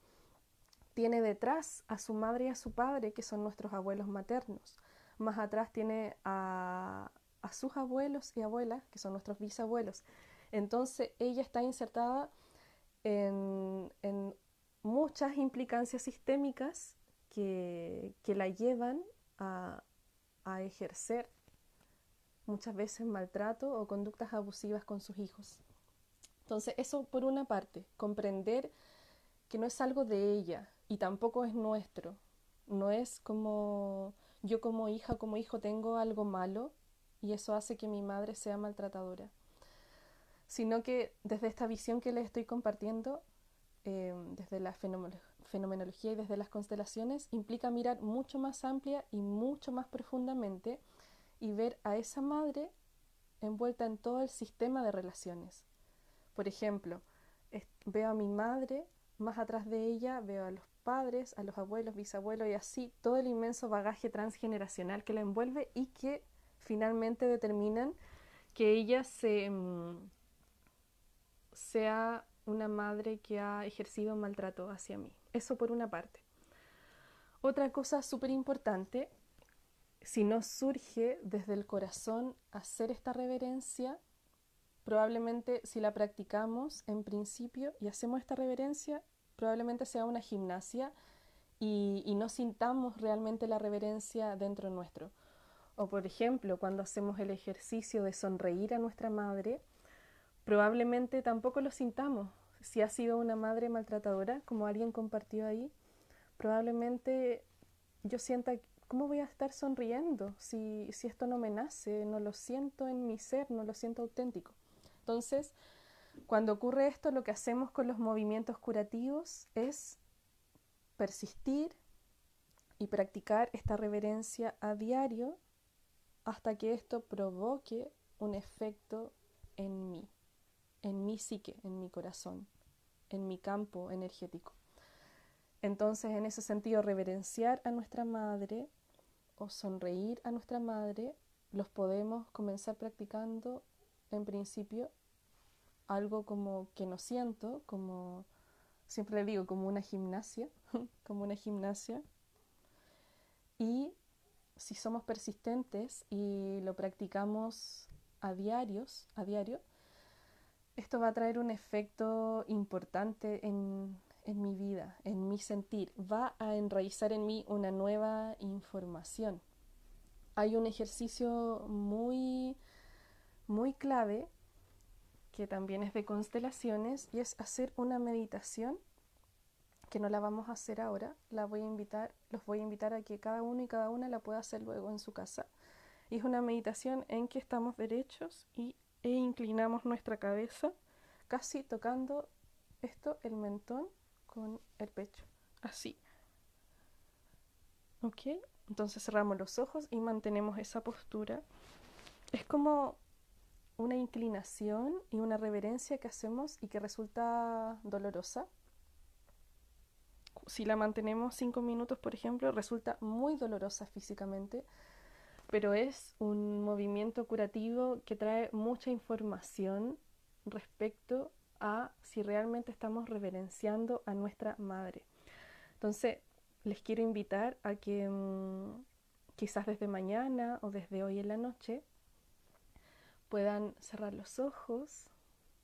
tiene detrás a su madre y a su padre, que son nuestros abuelos maternos. Más atrás tiene a, sus abuelos y abuelas, que son nuestros bisabuelos. Entonces ella está insertada en, muchas implicancias sistémicas que, la llevan a, a, ejercer muchas veces maltrato o conductas abusivas con sus hijos. Entonces eso por una parte, comprender que no es algo de ella, y tampoco es nuestro. No es como yo como hija, como hijo tengo algo malo y eso hace que mi madre sea maltratadora, sino que desde esta visión que les estoy compartiendo, eh, desde la fenomenología y desde las constelaciones, implica mirar mucho más amplia y mucho más profundamente y ver a esa madre envuelta en todo el sistema de relaciones. Por ejemplo, veo a mi madre, más atrás de ella veo a los padres, a los abuelos, bisabuelos y así todo el inmenso bagaje transgeneracional que la envuelve y que finalmente determinan que ella mm, sea una madre que ha ejercido maltrato hacia mí. Eso por una parte. Otra cosa súper importante, si no surge desde el corazón hacer esta reverencia, probablemente si la practicamos en principio y hacemos esta reverencia, probablemente sea una gimnasia y, no sintamos realmente la reverencia dentro nuestro. O por ejemplo, cuando hacemos el ejercicio de sonreír a nuestra madre, probablemente tampoco lo sintamos. Si ha sido una madre maltratadora, como alguien compartió ahí, probablemente yo sienta, ¿cómo voy a estar sonriendo si, si esto no me nace? No lo siento en mi ser, no lo siento auténtico. Entonces, cuando ocurre esto, lo que hacemos con los movimientos curativos es persistir y practicar esta reverencia a diario hasta que esto provoque un efecto en mí, en mi psique, en mi corazón, en mi campo energético. Entonces, en ese sentido, reverenciar a nuestra madre o sonreír a nuestra madre, los podemos comenzar practicando en principio algo como que no siento, como siempre le digo, como una gimnasia, como una gimnasia. Y si somos persistentes y lo practicamos a diarios, a diario, esto va a traer un efecto importante en, en mi vida, en mi sentir. Va a enraizar en mí una nueva información. Hay un ejercicio muy, muy clave que también es de constelaciones y es hacer una meditación que no la vamos a hacer ahora, la voy a invitar, los voy a invitar a que cada uno y cada una la pueda hacer luego en su casa. Y es una meditación en que estamos derechos y, e inclinamos nuestra cabeza, casi tocando esto, el mentón, con el pecho. Así. ¿Ok? Entonces cerramos los ojos y mantenemos esa postura. Es como una inclinación y una reverencia que hacemos y que resulta dolorosa. Si la mantenemos cinco minutos, por ejemplo, resulta muy dolorosa físicamente, pero es un movimiento curativo que trae mucha información respecto a si realmente estamos reverenciando a nuestra madre. Entonces, les quiero invitar a que mm, quizás desde mañana o desde hoy en la noche puedan cerrar los ojos,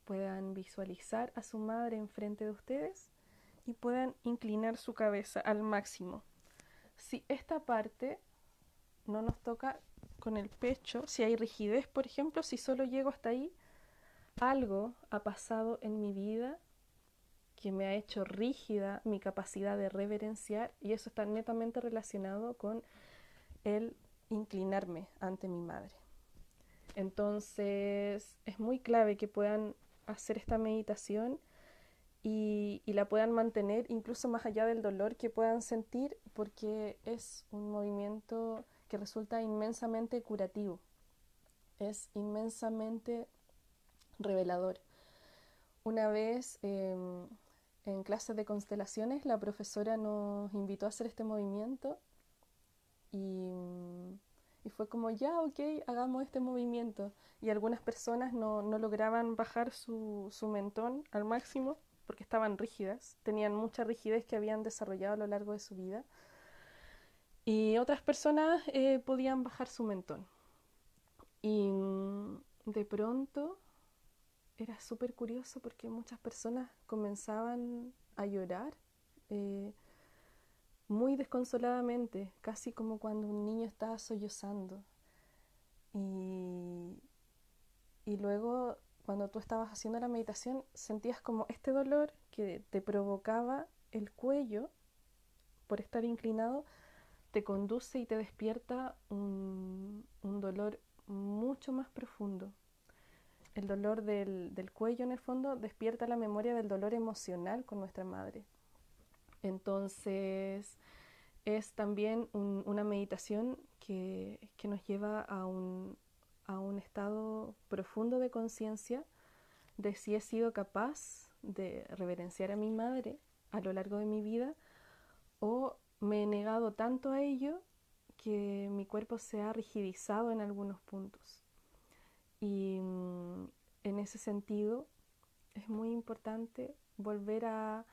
puedan visualizar a su madre enfrente de ustedes y puedan inclinar su cabeza al máximo. Si esta parte no nos toca con el pecho, si hay rigidez, por ejemplo, si solo llego hasta ahí, algo ha pasado en mi vida que me ha hecho rígida mi capacidad de reverenciar y eso está netamente relacionado con el inclinarme ante mi madre. Entonces es muy clave que puedan hacer esta meditación y, la puedan mantener incluso más allá del dolor que puedan sentir porque es un movimiento que resulta inmensamente curativo, es inmensamente revelador. Una vez em, en clases de constelaciones la profesora nos invitó a hacer este movimiento y, y, fue como ya, ok, hagamos este movimiento. Y algunas personas no, no lograban bajar su, su mentón al máximo porque estaban rígidas, tenían mucha rigidez que habían desarrollado a lo largo de su vida. Y otras personas eh, podían bajar su mentón. Y de pronto era súper curioso porque muchas personas comenzaban a llorar eh, muy desconsoladamente, casi como cuando un niño estaba sollozando. Y, y luego, cuando tú estabas haciendo la meditación, sentías como este dolor que te provocaba el cuello por estar inclinado, te conduce y te despierta un, un dolor mucho más profundo. El dolor del, del, cuello en el fondo despierta la memoria del dolor emocional con nuestra madre. Entonces es también un, una meditación que, que, nos lleva a un, a un estado profundo de conciencia de si he sido capaz de reverenciar a mi madre a lo largo de mi vida o me he negado tanto a ello que mi cuerpo se ha rigidizado en algunos puntos. Y mm, en ese sentido es muy importante volver a,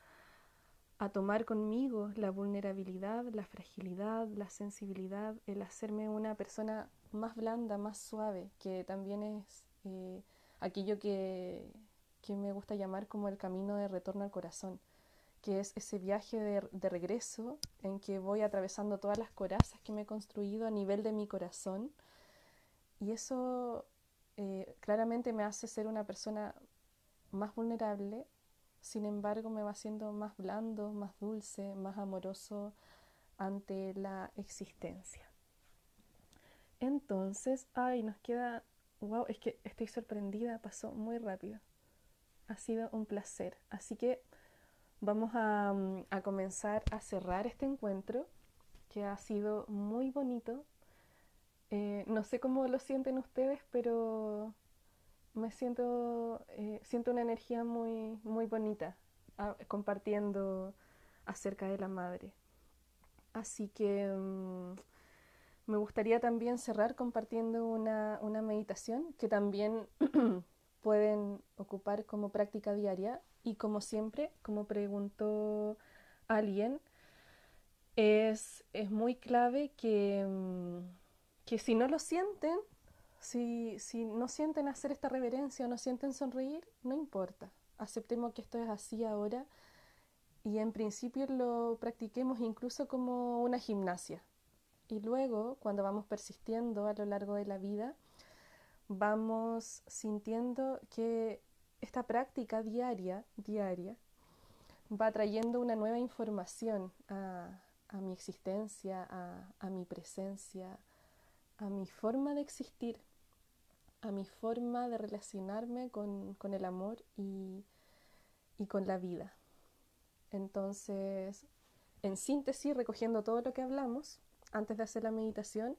a tomar conmigo la vulnerabilidad, la fragilidad, la sensibilidad, el hacerme una persona más blanda, más suave, que también es eh, aquello que, que me gusta llamar como el camino de retorno al corazón que es ese viaje de, regreso en que voy atravesando todas las corazas que me he construido a nivel de mi corazón. Y eso eh, claramente me hace ser una persona más vulnerable, sin embargo me va haciendo más blando, más dulce, más amoroso ante la existencia. Entonces, ay, nos queda, wow, es que estoy sorprendida, pasó muy rápido. Ha sido un placer. Así que vamos a, mm, a, comenzar a cerrar este encuentro que ha sido muy bonito. Eh, no sé cómo lo sienten ustedes, pero me siento, eh, siento una energía muy, muy bonita ah, compartiendo acerca de la madre. Así que mm, me gustaría también cerrar compartiendo una, una meditación que también pueden ocupar como práctica diaria y como siempre, como preguntó alguien, es, es muy clave que, mm, que, si no lo sienten, si, no sienten hacer esta reverencia o no sienten sonreír, no importa. Aceptemos que esto es así ahora y en principio lo practiquemos incluso como una gimnasia. Y luego, cuando vamos persistiendo a lo largo de la vida, vamos sintiendo que esta práctica diaria, diaria, va trayendo una nueva información a, mi existencia, a, mi presencia, a mi forma de existir, a mi forma de relacionarme con, con el amor y, y con la vida. Entonces, en síntesis, recogiendo todo lo que hablamos antes de hacer la meditación,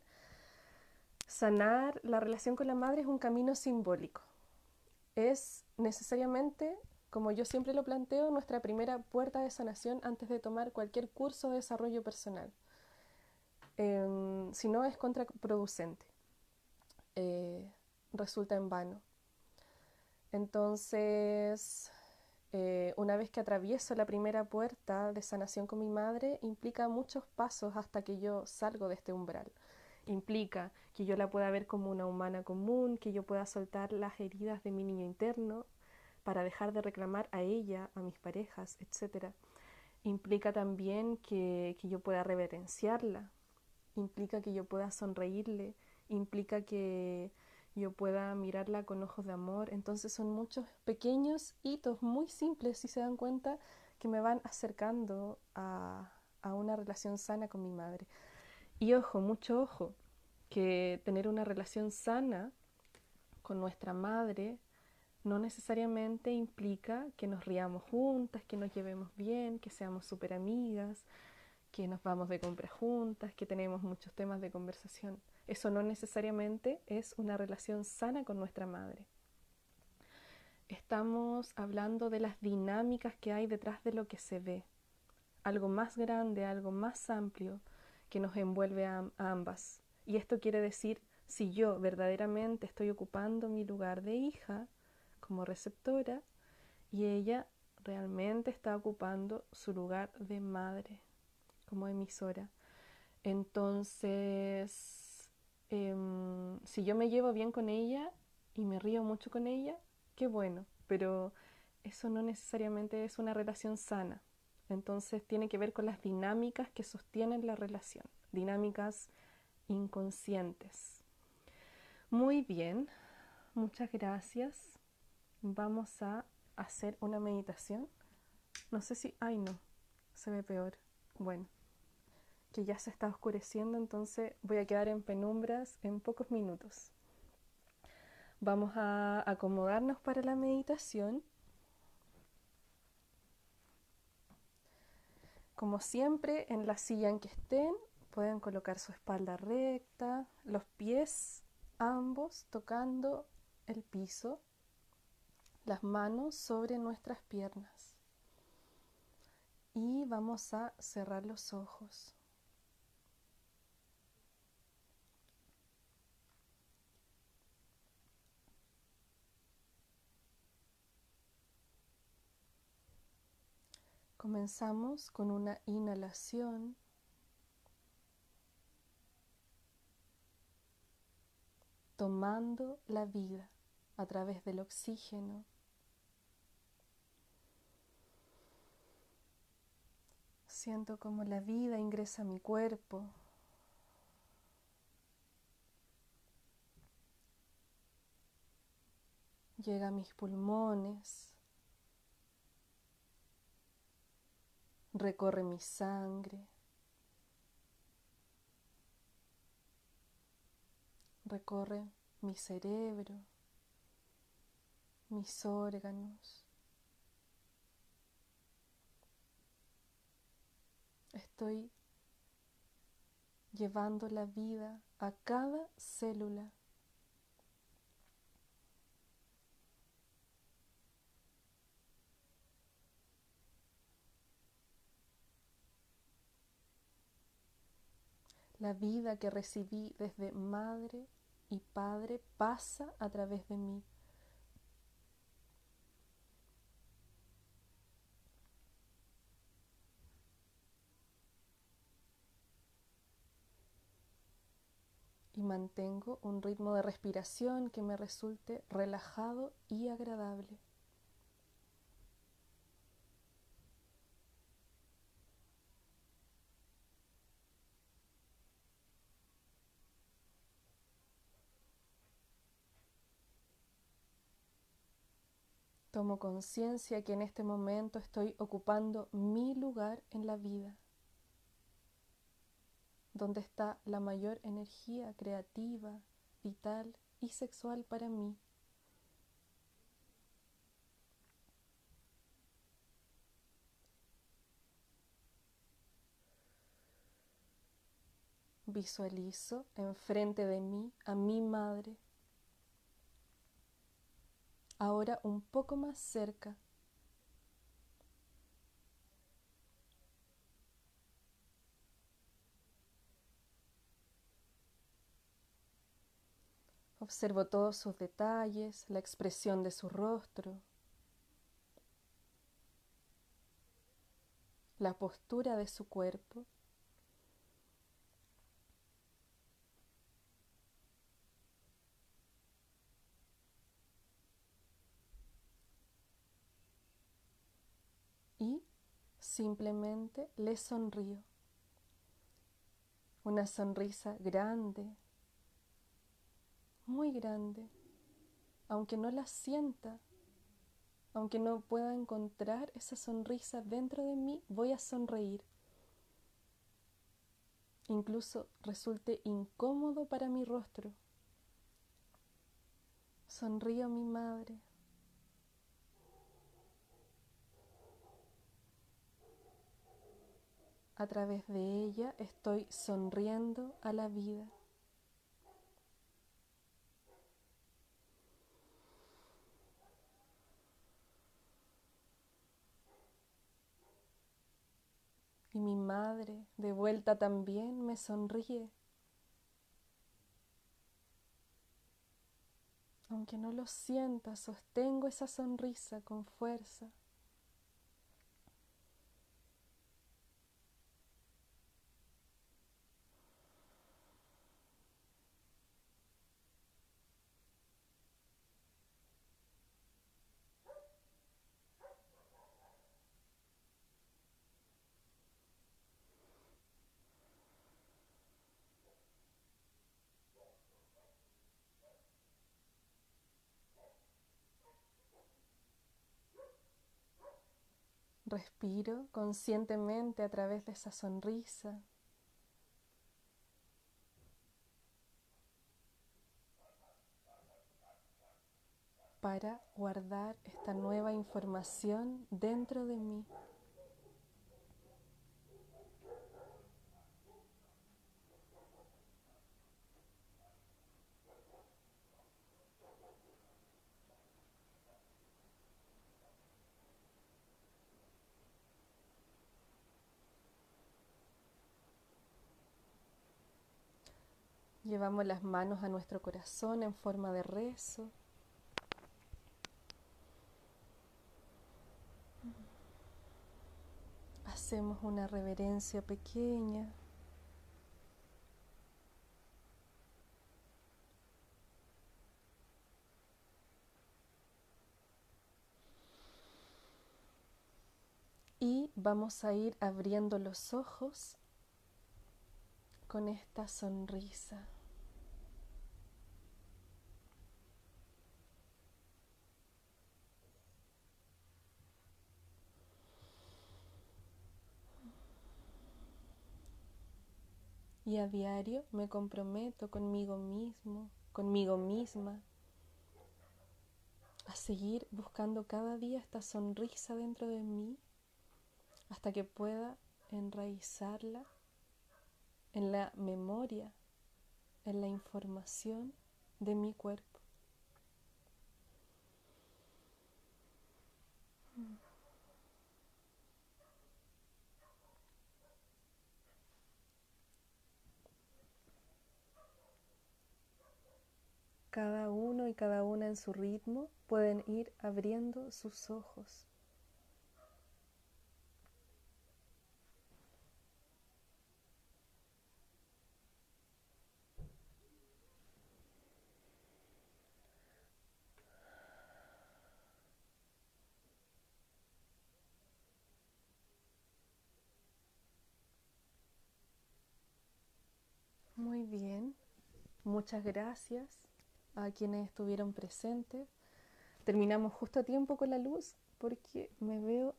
sanar la relación con la madre es un camino simbólico. Es necesariamente, como yo siempre lo planteo, nuestra primera puerta de sanación antes de tomar cualquier curso de desarrollo personal. Eh, si no, es contraproducente. Eh, resulta en vano. Entonces, eh, una vez que atravieso la primera puerta de sanación con mi madre, implica muchos pasos hasta que yo salgo de este umbral. Implica que yo la pueda ver como una humana común, que yo pueda soltar las heridas de mi niño interno para dejar de reclamar a ella, a mis parejas, etc. Implica también que, que yo pueda reverenciarla, implica que yo pueda sonreírle, implica que yo pueda mirarla con ojos de amor. Entonces son muchos pequeños hitos muy simples, si se dan cuenta, que me van acercando a, a una relación sana con mi madre. Y ojo, mucho ojo, que tener una relación sana con nuestra madre no necesariamente implica que nos riamos juntas, que nos llevemos bien, que seamos súper amigas, que nos vamos de compra juntas, que tenemos muchos temas de conversación. Eso no necesariamente es una relación sana con nuestra madre. Estamos hablando de las dinámicas que hay detrás de lo que se ve. Algo más grande, algo más amplio que nos envuelve a, ambas. Y esto quiere decir, si yo verdaderamente estoy ocupando mi lugar de hija como receptora y ella realmente está ocupando su lugar de madre como emisora. Entonces, eh, si yo me llevo bien con ella y me río mucho con ella, qué bueno, pero eso no necesariamente es una relación sana. Entonces tiene que ver con las dinámicas que sostienen la relación, dinámicas inconscientes. Muy bien, muchas gracias. Vamos a hacer una meditación. No sé si, ay no, se ve peor. Bueno que ya se está oscureciendo, entonces voy a quedar en penumbras en pocos minutos. Vamos a acomodarnos para la meditación. Como siempre, en la silla en que estén, pueden colocar su espalda recta, los pies ambos tocando el piso, las manos sobre nuestras piernas. Y vamos a cerrar los ojos. Comenzamos con una inhalación. tomando la vida a través del oxígeno. Siento como la vida ingresa a mi cuerpo. Llega a mis pulmones. Recorre mi sangre, recorre mi cerebro, mis órganos. Estoy llevando la vida a cada célula La vida que recibí desde madre y padre pasa a través de mí. Y mantengo un ritmo de respiración que me resulte relajado y agradable. Tomo conciencia que en este momento estoy ocupando mi lugar en la vida, donde está la mayor energía creativa, vital y sexual para mí. Visualizo enfrente de mí a mi madre, ahora un poco más cerca. Observo todos sus detalles, la expresión de su rostro, la postura de su cuerpo. y simplemente le sonrío. Una sonrisa grande, muy grande, aunque no la sienta, aunque no pueda encontrar esa sonrisa dentro de mí, voy a sonreír. Incluso resulte incómodo para mi rostro. Sonrío mi madre. A través de ella estoy sonriendo a la vida. Y mi madre de vuelta también me sonríe. Aunque no lo sienta, sostengo esa sonrisa con fuerza. Respiro conscientemente a través de esa sonrisa. para guardar esta nueva información dentro de mí. Llevamos las manos a nuestro corazón en forma de rezo. Hacemos una reverencia pequeña. Y vamos a ir abriendo los ojos con esta sonrisa. Y a diario me comprometo conmigo mismo, conmigo misma, a seguir buscando cada día esta sonrisa dentro de mí hasta que pueda enraizarla en la memoria, en la información de mi cuerpo. Cada uno y cada una en su ritmo pueden ir abriendo sus ojos. Muy bien, muchas gracias a quienes estuvieron presentes. terminamos justo a tiempo con la luz porque me veo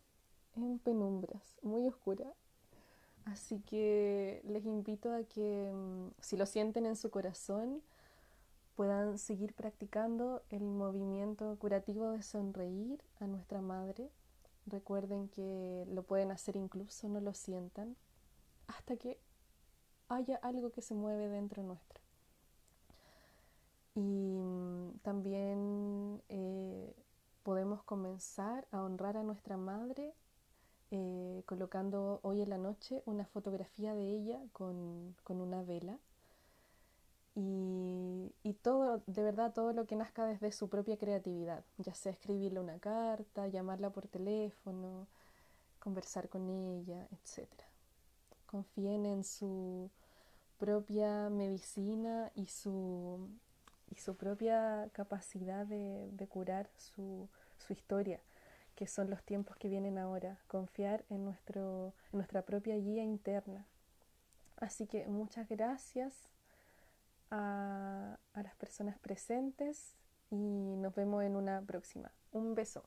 en penumbras, muy oscura. Así que les invito a que mm, si lo sienten en su corazón, puedan seguir practicando el movimiento curativo de sonreír a nuestra madre. Recuerden que lo pueden hacer incluso no lo sientan hasta que haya algo que se mueve dentro nuestro. Y mm, también eh, podemos comenzar a honrar a nuestra madre eh, colocando hoy en la noche una fotografía de ella con, con una vela y, y, todo, de verdad, todo lo que nazca desde su propia creatividad, ya sea escribirle una carta, llamarla por teléfono, conversar con ella, etc. Confíen en su propia medicina y su, y su propia capacidad de, curar su, historia, que son los tiempos que vienen ahora. Confiar en, nuestro, nuestra propia guía interna. Así que muchas gracias a, las personas presentes y nos vemos en una próxima. Un beso.